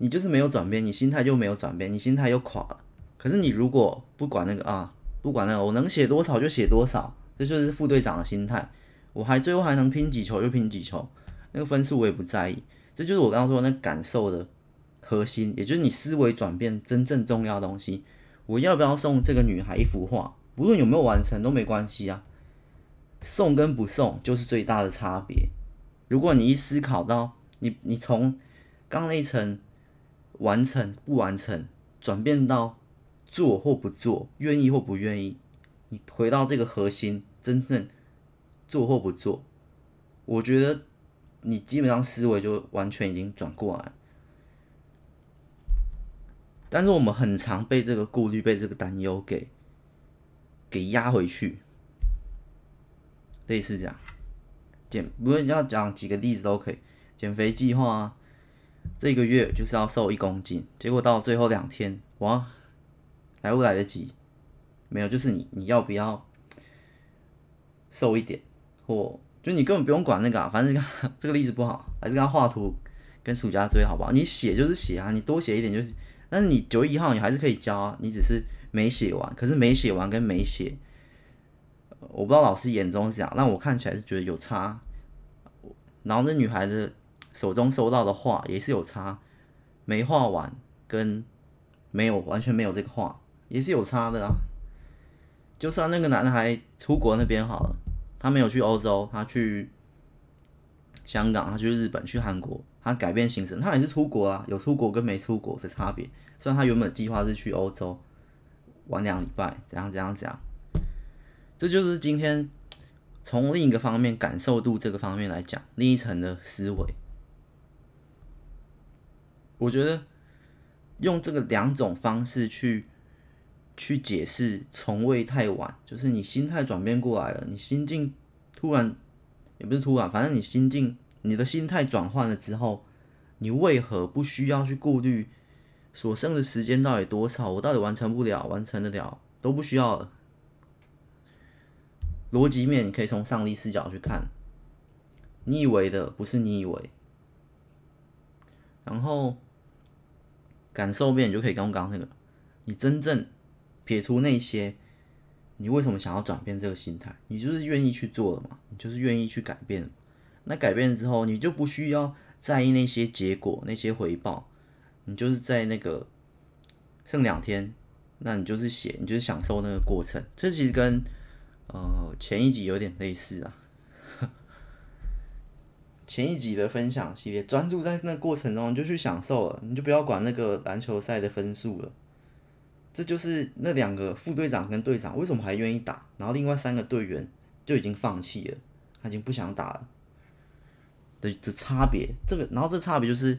你就是没有转变，你心态就没有转变，你心态又垮了。可是你如果不管那个啊，不管那个，我能写多少就写多少，这就是副队长的心态。我还最后还能拼几球就拼几球，那个分数我也不在意。这就是我刚刚说的那感受的。核心，也就是你思维转变真正重要的东西。我要不要送这个女孩一幅画？不论有没有完成都没关系啊。送跟不送就是最大的差别。如果你一思考到你，你从刚那一层完成不完成，转变到做或不做，愿意或不愿意，你回到这个核心，真正做或不做，我觉得你基本上思维就完全已经转过来。但是我们很常被这个顾虑、被这个担忧给给压回去，类似这样。减，不论要讲几个例子都可以。减肥计划啊，这个月就是要瘦一公斤，结果到最后两天，哇，来不来得及？没有，就是你你要不要瘦一点，或就你根本不用管那个啊，反正 这个例子不好，还是跟他画图跟暑假追好不好？你写就是写啊，你多写一点就是。但是你九月一号你还是可以交啊，你只是没写完。可是没写完跟没写，我不知道老师眼中是这样，但我看起来是觉得有差。然后那女孩子手中收到的画也是有差，没画完跟没有完全没有这个画也是有差的啊。就算那个男孩出国那边好了，他没有去欧洲，他去香港，他去日本，去韩国。他改变行程，他也是出国啊，有出国跟没出国的差别。虽然他原本计划是去欧洲玩两礼拜，怎样怎样怎样，这就是今天从另一个方面感受度这个方面来讲，另一层的思维。我觉得用这个两种方式去去解释，从未太晚，就是你心态转变过来了，你心境突然也不是突然，反正你心境。你的心态转换了之后，你为何不需要去顾虑所剩的时间到底多少？我到底完成不了，完成得了都不需要了。逻辑面你可以从上帝视角去看，你以为的不是你以为。然后感受面你就可以跟刚刚那个，你真正撇除那些，你为什么想要转变这个心态？你就是愿意去做了嘛？你就是愿意去改变。那改变之后，你就不需要在意那些结果、那些回报，你就是在那个剩两天，那你就是写，你就是享受那个过程。这其实跟呃前一集有点类似啊。前一集的分享系列，专注在那过程中，你就去享受了，你就不要管那个篮球赛的分数了。这就是那两个副队长跟队长为什么还愿意打，然后另外三个队员就已经放弃了，他已经不想打了。的的差别，这个，然后这差别就是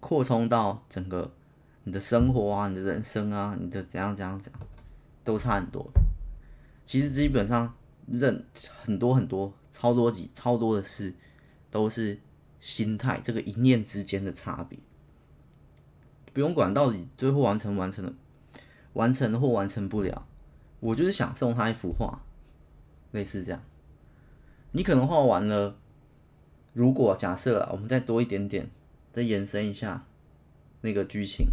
扩充到整个你的生活啊，你的人生啊，你的怎样怎样怎样。都差很多。其实基本上认很多很多超多几超多的事，都是心态这个一念之间的差别。不用管到底最后完成完成了，完成或完成不了，我就是想送他一幅画，类似这样。你可能画完了，如果假设啊，我们再多一点点，再延伸一下那个剧情，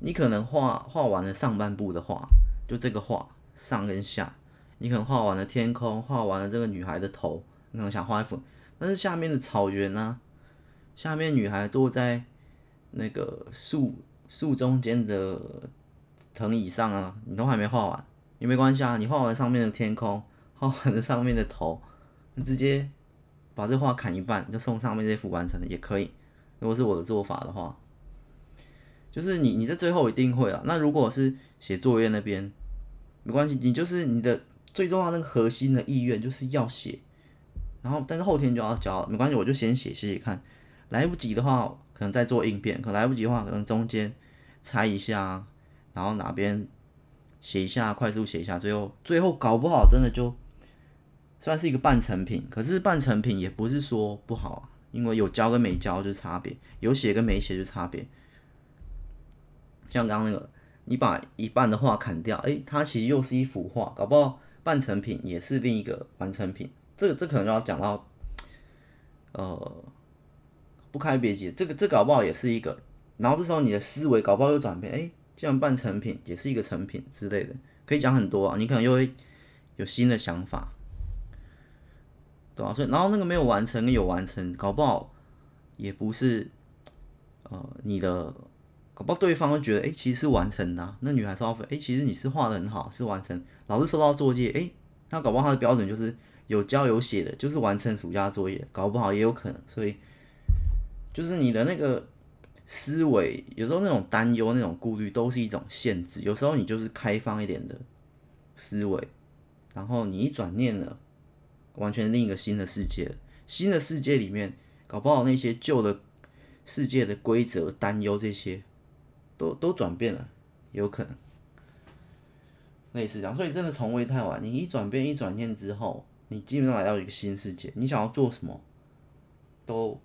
你可能画画完了上半部的画，就这个画上跟下。你可能画完了天空，画完了这个女孩的头，你可能想画一幅，但是下面的草原呢、下面女孩坐在那个树树中间的藤椅上啊，你都还没画完，也没关系啊。你画完上面的天空，画完了上面的头，你直接把这画砍一半，就送上面这幅完成的也可以。如果是我的做法的话，就是你你在最后一定会了。那如果是写作业那边，没关系，你就是你的。最重要那个核心的意愿就是要写，然后但是后天就要交，没关系，我就先写写写看，来不及的话可能再做应变，可来不及的话可能中间猜一下，然后哪边写一下，快速写一下，最后最后搞不好真的就算是一个半成品，可是半成品也不是说不好啊，因为有交跟没交就是差别，有写跟没写就差别，像刚刚那个你把一半的画砍掉，诶，它其实又是一幅画，搞不好。半成品也是另一个完成品，这个这可能就要讲到，呃，不开别急，这个这搞不好也是一个，然后这时候你的思维搞不好又转变，哎，这样半成品也是一个成品之类的，可以讲很多啊，你可能又会有新的想法，对吧？所以然后那个没有完成跟有完成，搞不好也不是，呃，你的。搞不好对方会觉得，哎、其实是完成的、那女孩说，哎、其实你是画的很好，是完成。老师收到作业，哎、欸，那搞不好他的标准就是有交有写的，就是完成暑假作业。搞不好也有可能，所以就是你的那个思维，有时候那种担忧、那种顾虑，都是一种限制。有时候你就是开放一点的思维，然后你一转念了，完全另一个新的世界。新的世界里面，搞不好那些旧的世界的规则、担忧这些。都都转变了，有可能类似这样，所以真的从未太晚。你一转变一转念之后，你基本上来到一个新世界，你想要做什么，都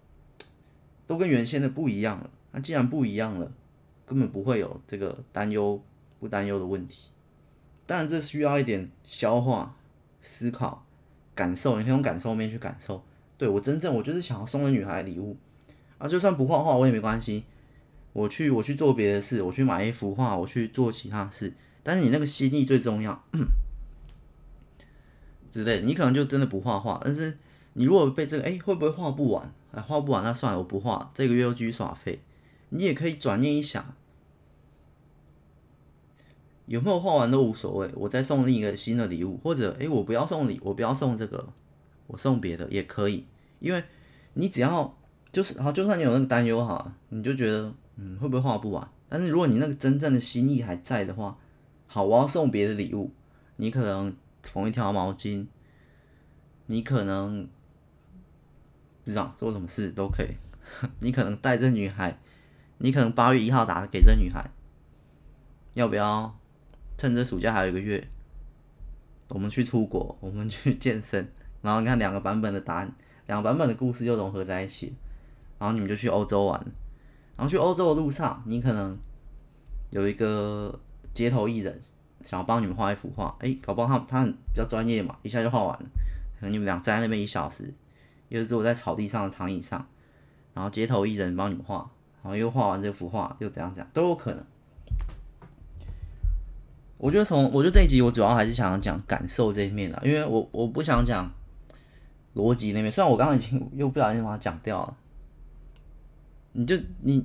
都跟原先的不一样了。那既然不一样了，根本不会有这个担忧不担忧的问题。当然，这需要一点消化、思考、感受。你可以用感受面去感受。对，我真正我就是想要送给女孩礼物啊，就算不画画我也没关系。我去，我去做别的事，我去买一幅画，我去做其他事。但是你那个心意最重要，之类，你可能就真的不画画。但是你如果被这个，哎、会不会画不完？哎，画不完，那算了，我不画，这个月又继续耍废。你也可以转念一想，有没有画完都无所谓，我再送另一个新的礼物，或者，哎、我不要送礼，我不要送这个，我送别的也可以。因为你只要就是好，就算你有那个担忧哈，你就觉得。嗯，会不会画不完？但是如果你那个真正的心意还在的话，好，我要送别的礼物。你可能缝一条毛巾，你可能不知道做什么事都可以。你可能带着女孩，你可能八月一号打给这女孩，要不要趁着暑假还有一个月，我们去出国，我们去健身，然后你看两个版本的答案，两个版本的故事又融合在一起，然后你们就去欧洲玩。然后去欧洲的路上，你可能有一个街头艺人想要帮你们画一幅画，哎，搞不好他他很比较专业嘛，一下就画完了。可能你们俩站在那边一小时，又坐在草地上的躺椅上，然后街头艺人帮你们画，然后又画完这幅画，又怎样怎样都有可能。我觉得从我觉得这一集我主要还是想要讲感受这一面的，因为我我不想讲逻辑那边，虽然我刚刚已经又不小心把它讲掉了。你就你，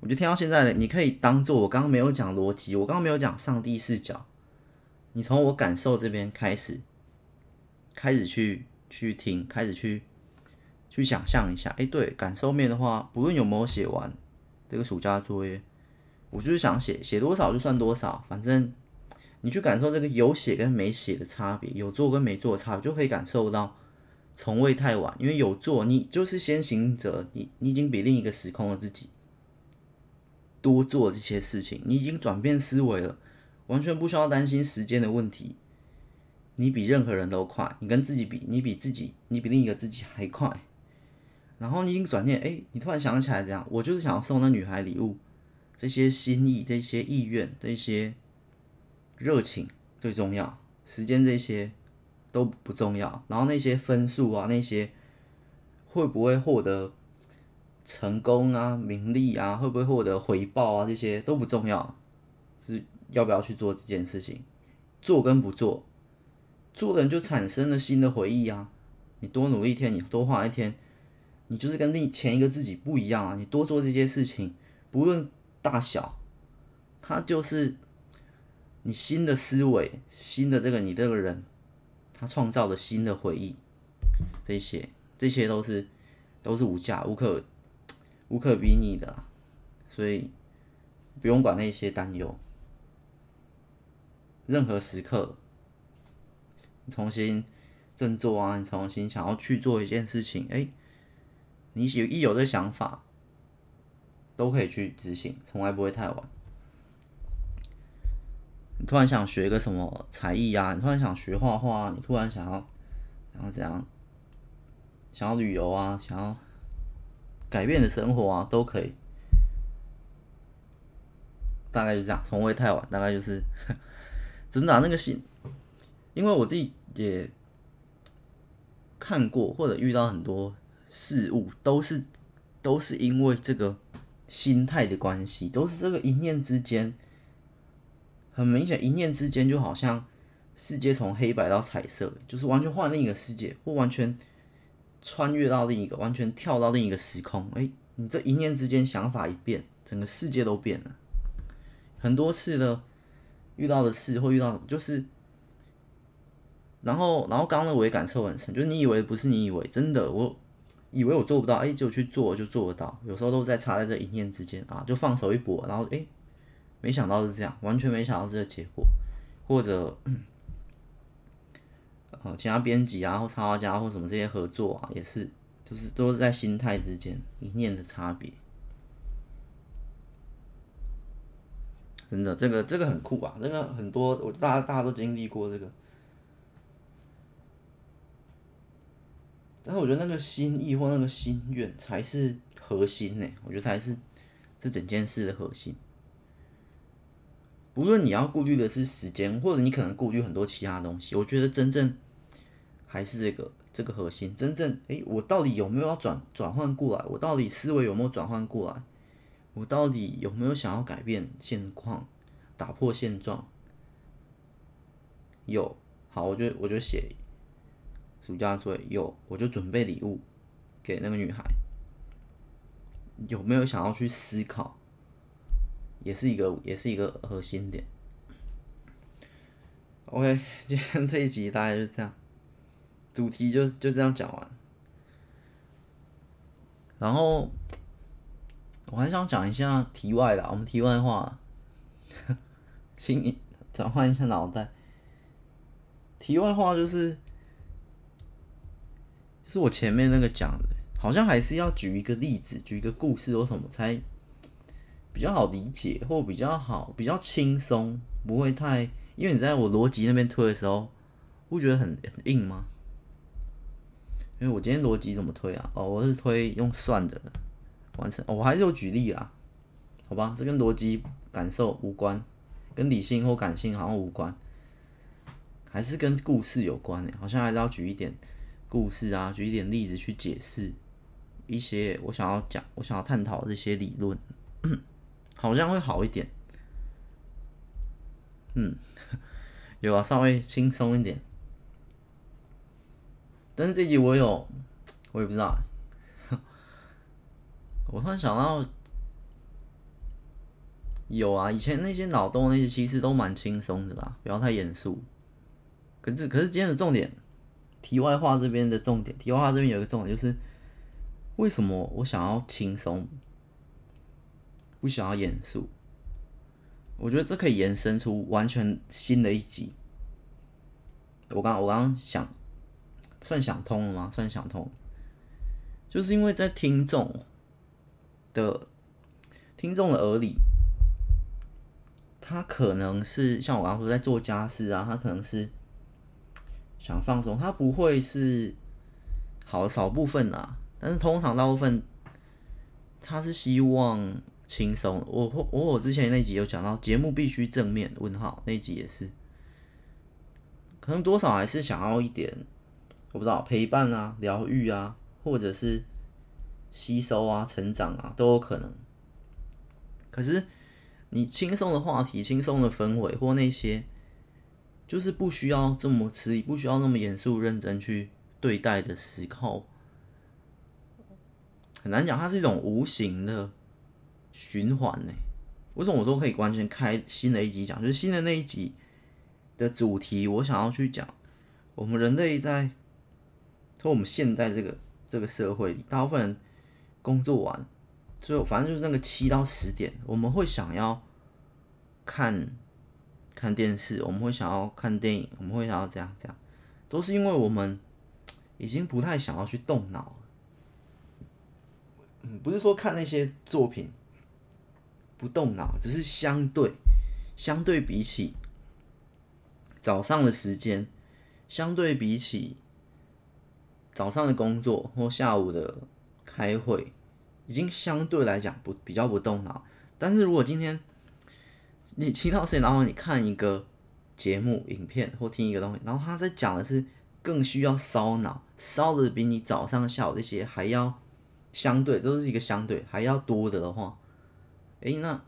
我就听到现在的，你可以当做我刚刚没有讲逻辑，我刚刚没有讲上帝视角，你从我感受这边开始，开始去去听，开始去去想象一下，哎，对，感受面的话，不论有没有写完这个暑假作业，我就是想写，写多少就算多少，反正你去感受这个有写跟没写的差别，有做跟没做差别，就可以感受到。从未太晚，因为有做，你就是先行者，你你已经比另一个时空的自己多做这些事情，你已经转变思维了。完全不需要担心时间的问题。你比任何人都快，你跟自己比，你比自己，你比另一个自己还快。然后你已经转念，哎，你突然想起来，这样，我就是想要送那女孩礼物，这些心意，这些意愿，这些热情最重要，时间这些都不重要。然后那些分数啊，那些会不会获得成功啊、名利啊，会不会获得回报啊，这些都不重要，是要不要去做这件事情，做跟不做。做人就产生了新的回忆啊！你多努力一天，你多花一天，你就是跟你前一个自己不一样啊！你多做这些事情，不论大小，它就是你新的思维、新的这个你这个人，他创造了新的回忆，这些这些都是都是无价、无可无可比拟的，所以不用管那些担忧，任何时刻。重新振作啊！你重新想要去做一件事情，哎、你有一有这想法，都可以去执行，从来不会太晚。你突然想学个什么才艺啊？你突然想学画画，啊你突然想要，然后怎样？想要旅游啊？想要改变的生活啊？都可以。大概就这样，从未太晚。大概就是 真的、啊、那个心，因为我自己。也看过或者遇到很多事物，都是都是因为这个心态的关系，都是这个一念之间，很明显，一念之间就好像世界从黑白到彩色，就是完全换另一个世界，或完全穿越到另一个，完全跳到另一个时空。哎，你这一念之间想法一变，整个世界都变了。很多次的遇到的事或遇到就是。然后，然后刚刚我也感受很深，就是你以为不是你以为，真的，我以为我做不到，哎，就去做就做得到，有时候都在差在这一念之间啊，就放手一搏，然后哎，没想到是这样，完全没想到这个结果，或者，其他编辑啊或插画家或什么这些合作啊，也是，就是都是在心态之间一念的差别，真的，这个这个很酷啊，这个很多，我大家大家都经历过这个。但是我觉得那个心意或那个心愿才是核心呢，我觉得才是这整件事的核心。不论你要顾虑的是时间，或者你可能顾虑很多其他东西，我觉得真正还是这个这个核心。真正诶，我到底有没有要转转换过来？我到底思维有没有转换过来？我到底有没有想要改变现况，打破现状？有，好，我就我就写。暑假作业有，我就准备礼物给那个女孩。有没有想要去思考？也是一个，也是一个核心点。OK，今天这一集大概就是这样，主题就就这样讲完。然后我还想讲一下题外的，我们题外话，请转换一下脑袋。题外话就是。是我前面那个讲的，好像还是要举一个例子，举一个故事或什么才比较好理解，或比较好，比较轻松，不会太。因为你在我逻辑那边推的时候，不觉得很很硬吗？因为我今天逻辑怎么推啊？哦，我是推用算的完成。哦，我还是有举例啦，好吧？这跟逻辑感受无关，跟理性或感性好像无关，还是跟故事有关呢。好像还是要举一点。故事啊，举一点例子去解释一些我想要讲、我想要探讨这些理论，好像会好一点。嗯，有啊，稍微轻松一点。但是这集我有，我也不知道。我突然想到，有啊，以前那些脑洞那些其实都蛮轻松的啦，不要太严肃。可是，可是今天的重点。题外话这边的重点，题外话这边有一个重点，就是为什么我想要轻松，不想要严肃？我觉得这可以延伸出完全新的一集。我刚我刚刚想，算想通了吗？算想通，就是因为在听众的听众的耳里，他可能是像我刚刚说在做家事啊，他可能是想放松，他不会是好少部分啊，但是通常大部分他是希望轻松。我我我之前那集有讲到节目必须正面问号，那集也是，可能多少还是想要一点，不知道陪伴啊、疗愈啊，或者是吸收啊、成长啊都有可能。可是。你轻松的话题、轻松的氛围，或那些，就是不需要这么迟疑、不需要那么严肃认真去对待的时候，很难讲。它是一种无形的循环呢。为什么我说可以完全开新的一集讲？就是新的那一集的主题，我想要去讲，我们人类在，说我们现在这个这个社会里，大部分人工作完。就反正就是那个七到十点，我们会想要看看电视，我们会想要看电影，我们会想要这样这样，都是因为我们已经不太想要去动脑。嗯，不是说看那些作品不动脑，只是相对相对比起早上的时间，相对比起早上的工作或下午的开会。已经相对来讲不比较不动脑，但是如果今天你七到十点，然后你看一个节目、影片或听一个东西，然后他在讲的是更需要烧脑，烧的比你早上、下午这些还要相对都是一个相对还要多的的话，诶，那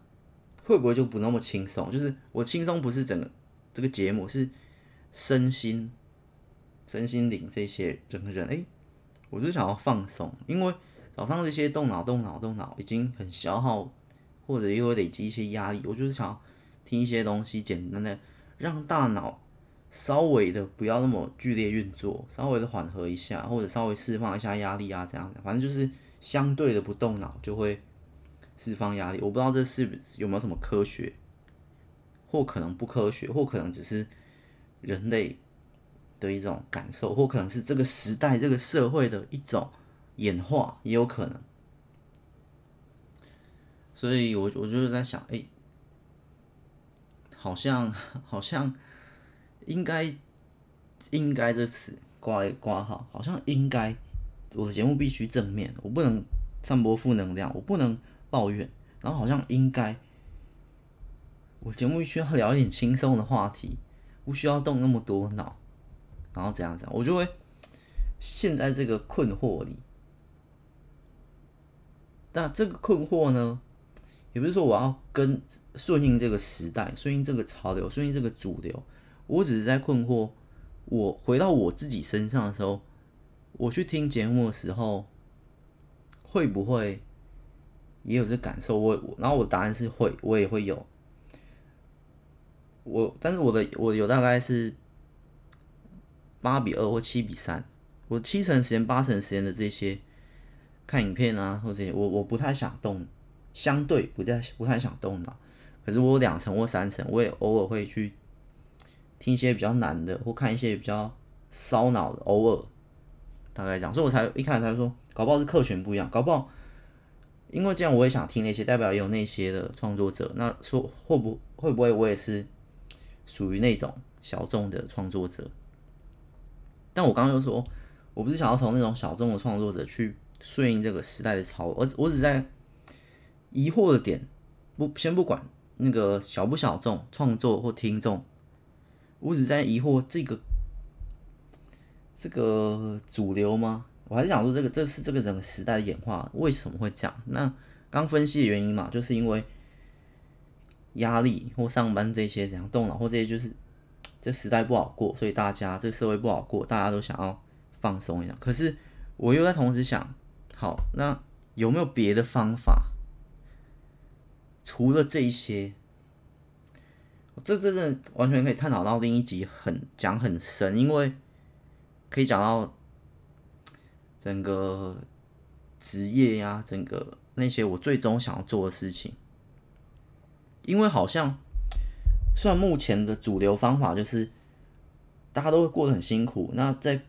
会不会就不那么轻松？就是我轻松不是整个这个节目，是身心、身心灵这些整个人，诶，我就想要放松，因为。早上这些动脑、动脑、动脑已经很消耗，或者又会累积一些压力。我就是想要听一些东西，简单的让大脑稍微的不要那么剧烈运作，稍微的缓和一下，或者稍微释放一下压力啊，这样子。反正就是相对的不动脑就会释放压力。我不知道这是有没有什么科学，或可能不科学，或可能只是人类的一种感受，或可能是这个时代、这个社会的一种。演化也有可能，所以我我就是在想，哎、好像好像应该应该这词挂挂号，好像应该我的节目必须正面，我不能散播负能量，我不能抱怨，然后好像应该我节目需要聊一点轻松的话题，不需要动那么多脑，然后怎样怎样，我就会陷在这个困惑里。那这个困惑呢，也不是说我要跟顺应这个时代，顺应这个潮流，顺应这个主流。我只是在困惑，我回到我自己身上的时候，我去听节目的时候，会不会也有这感受？我我，然后我答案是会，我也会有。我，但是我的我有大概是八比二或七比三，我七成时间、八成时间的这些。看影片啊，或者我我不太想动，相对不太不太想动脑。可是我两层或三层，我也偶尔会去听一些比较难的，或看一些比较烧脑的，偶尔大概讲。所以我才一开始才说，搞不好是客群不一样，搞不好因为这样我也想听那些，代表也有那些的创作者。那说会不会不会我也是属于那种小众的创作者？但我刚刚又说，我不是想要从那种小众的创作者去。顺应这个时代的潮，我我只在疑惑的点，不先不管那个小不小众创作或听众，我只在疑惑这个这个主流吗？我还是想说这个这是这个整个时代的演化为什么会这样？那刚分析的原因嘛，就是因为压力或上班这些怎样动脑或这些就是这时代不好过，所以大家这社会不好过，大家都想要放松一下。可是我又在同时想。好，那有没有别的方法？除了这一些，这真的完全可以探讨到另一集很讲很深，因为可以讲到整个职业呀、整个那些我最终想要做的事情。因为好像，虽然目前的主流方法就是大家都会过得很辛苦，那在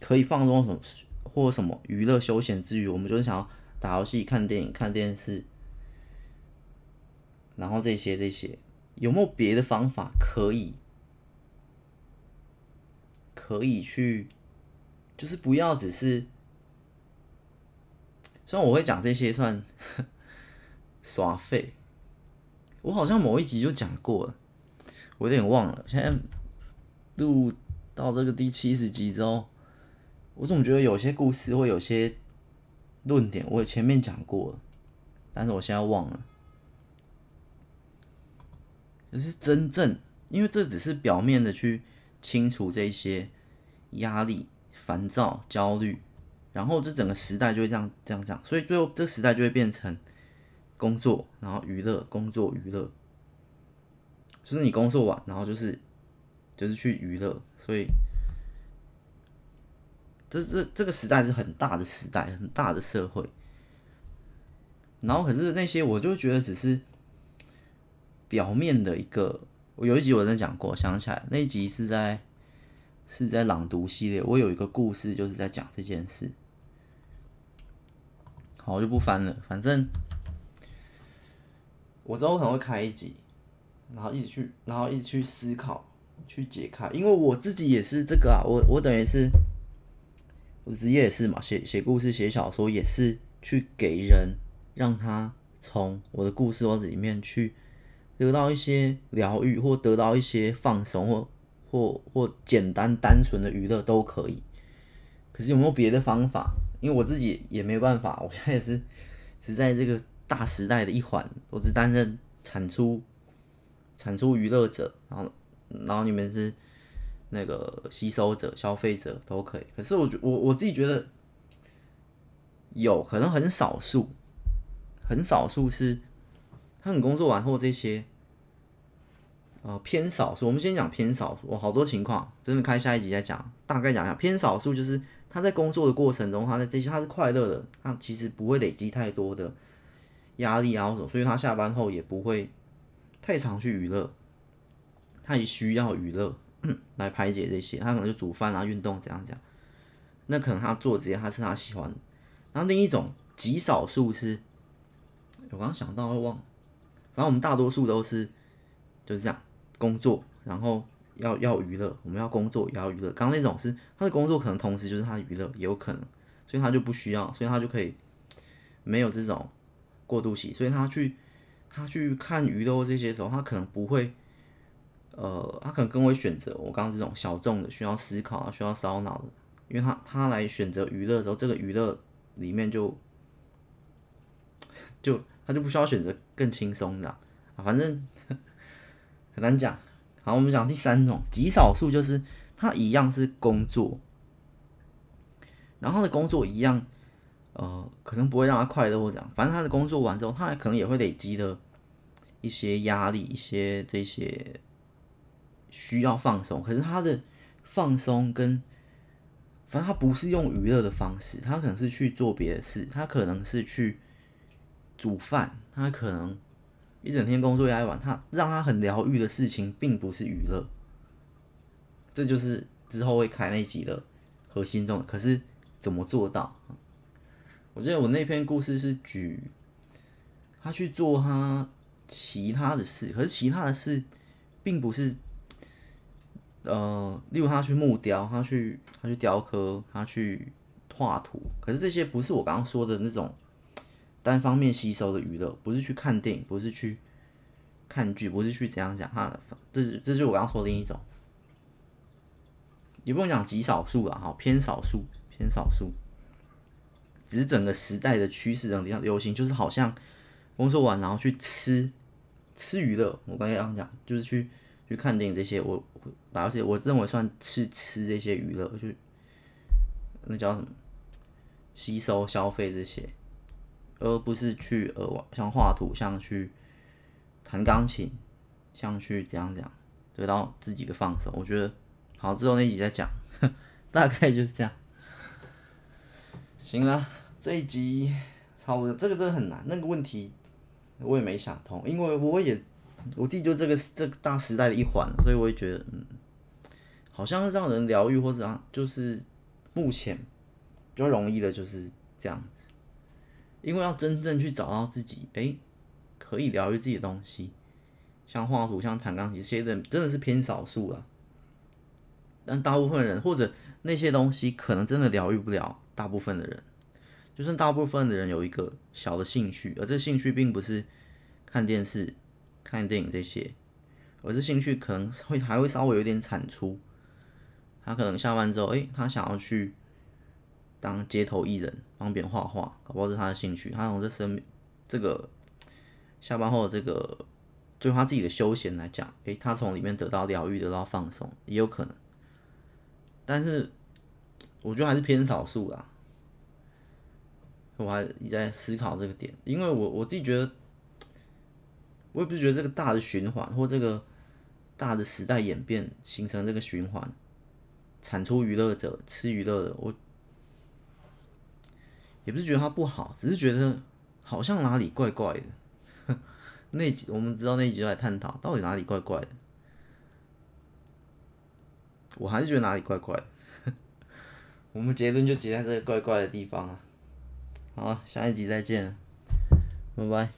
可以放松什么？或什么娱乐休闲之余，我们就是想要打游戏、看电影、看电视，然后这些这些有没有别的方法可以可以去，就是不要只是，虽然我会讲这些算 耍废，我好像某一集就讲过了，我有点忘了。现在录到这个第七十集之后，我总觉得有些故事或有些论点，我前面讲过了，但是我现在忘了。就是真正，因为这只是表面的去清除这些压力、烦躁、焦虑，然后这整个时代就会这样、这样、这样，所以最后这个时代就会变成工作，然后娱乐，工作娱乐，就是你工作完，然后就是就是去娱乐，所以这这这个时代是很大的时代，很大的社会，然后可是那些我就觉得只是。表面的一个，我有一集我真的讲过，想起来那一集是在是在朗读系列，我有一个故事就是在讲这件事。好，我就不翻了，反正我之后可能会开一集，然后一直去，然后一直去思考，去解开，因为我自己也是这个啊，我我等于是我职业也是嘛，写写故事、写小说也是去给人，让他从我的故事窝子里面去。得到一些疗愈，或得到一些放松，或或或简单单纯的娱乐都可以。可是有没有别的方法？因为我自己也没办法，我现在也是只在这个大时代的一环，我只担任产出产出娱乐者，然后然后你们是那个吸收者、消费者都可以。可是我我我自己觉得有可能很少数，很少数是。他很工作完后这些，呃，偏少数。我们先讲偏少数。我好多情况，真的开下一集再讲，大概讲一下。偏少数就是他在工作的过程中，他在这些他是快乐的，他其实不会累积太多的压力啊，所以他下班后也不会太常去娱乐。他也需要娱乐 来排解这些，他可能就煮饭啊、运动这样讲。那可能他做这些，他是他喜欢。然后另一种极少数是，我刚刚想到会忘。然后我们大多数都是就是这样工作，然后要要娱乐，我们要工作也要娱乐。刚刚那种是他的工作，可能同时就是他的娱乐，也有可能，所以他就不需要，所以他就可以没有这种过渡期。所以他去他去看娱乐这些时候，他可能不会，呃，他可能更会选择我刚刚这种小众的，需要思考、需要烧脑的，因为他他来选择娱乐的时候，这个娱乐里面就就。他就不需要选择更轻松的啊，反正 很难讲。好，我们讲第三种，极少数就是他一样是工作，然后的工作一样，呃，可能不会让他快乐或怎样。反正他的工作完之后，他可能也会累积的一些压力，一些这些需要放松。可是他的放松跟，反正他不是用娱乐的方式，他可能是去做别的事，他可能是去。煮饭，他可能一整天工作压一晚，他让他很疗愈的事情，并不是娱乐。这就是之后会开那集的核心重点。可是怎么做到？我记得我那篇故事是举他去做他其他的事，可是其他的事并不是，呃，例如他去木雕，他去他去雕刻，他去画图，可是这些不是我刚刚说的那种。单方面吸收的娱乐，不是去看电影，不是去看剧，不是去怎样讲他的，这是这就是我刚刚说的另一种，也不能讲极少数了哈，偏少数，偏少数，只是整个时代的趋势，比较流行，就是好像工作完然后去吃吃娱乐，我刚才刚讲就是去去看电影这些，我打游戏，我认为算是吃这些娱乐，就那叫什么吸收消费这些。而不是去呃像画图，像去弹钢琴，像去怎样怎样得到自己的放松。我觉得好，之后那集再讲，大概就是这样。行了，这一集差不多，这个真的很难，那个问题我也没想通，因为我也我自己就这个这个大时代的一环，所以我也觉得嗯，好像是让人疗愈或者让就是目前比较容易的就是这样子。因为要真正去找到自己，诶，可以疗愈自己的东西，像画图、像弹钢琴，这些人真的是偏少数了。但大部分人或者那些东西，可能真的疗愈不了大部分的人。就算大部分的人有一个小的兴趣，而这兴趣并不是看电视、看电影这些，而这兴趣可能会还会稍微有点产出。他可能下班之后，诶、他想要去当街头艺人，帮别人画画，搞不好是他的兴趣。他从这生这个下班后的这个。对他自己的休闲来讲，诶，他从里面得到疗愈，得到放松，也有可能。但是，我觉得还是偏少数啦。我还一直在思考这个点，因为我我自己觉得，我也不是觉得这个大的循环或这个大的时代演变形成这个循环，产出娱乐者吃娱乐的，我也不是觉得它不好，只是觉得好像哪里怪怪的。那集我们知道那集就来探讨到底哪里怪怪的，我还是觉得哪里怪怪的。我们结论就结在这个怪怪的地方啊。好，下一集再见，拜拜。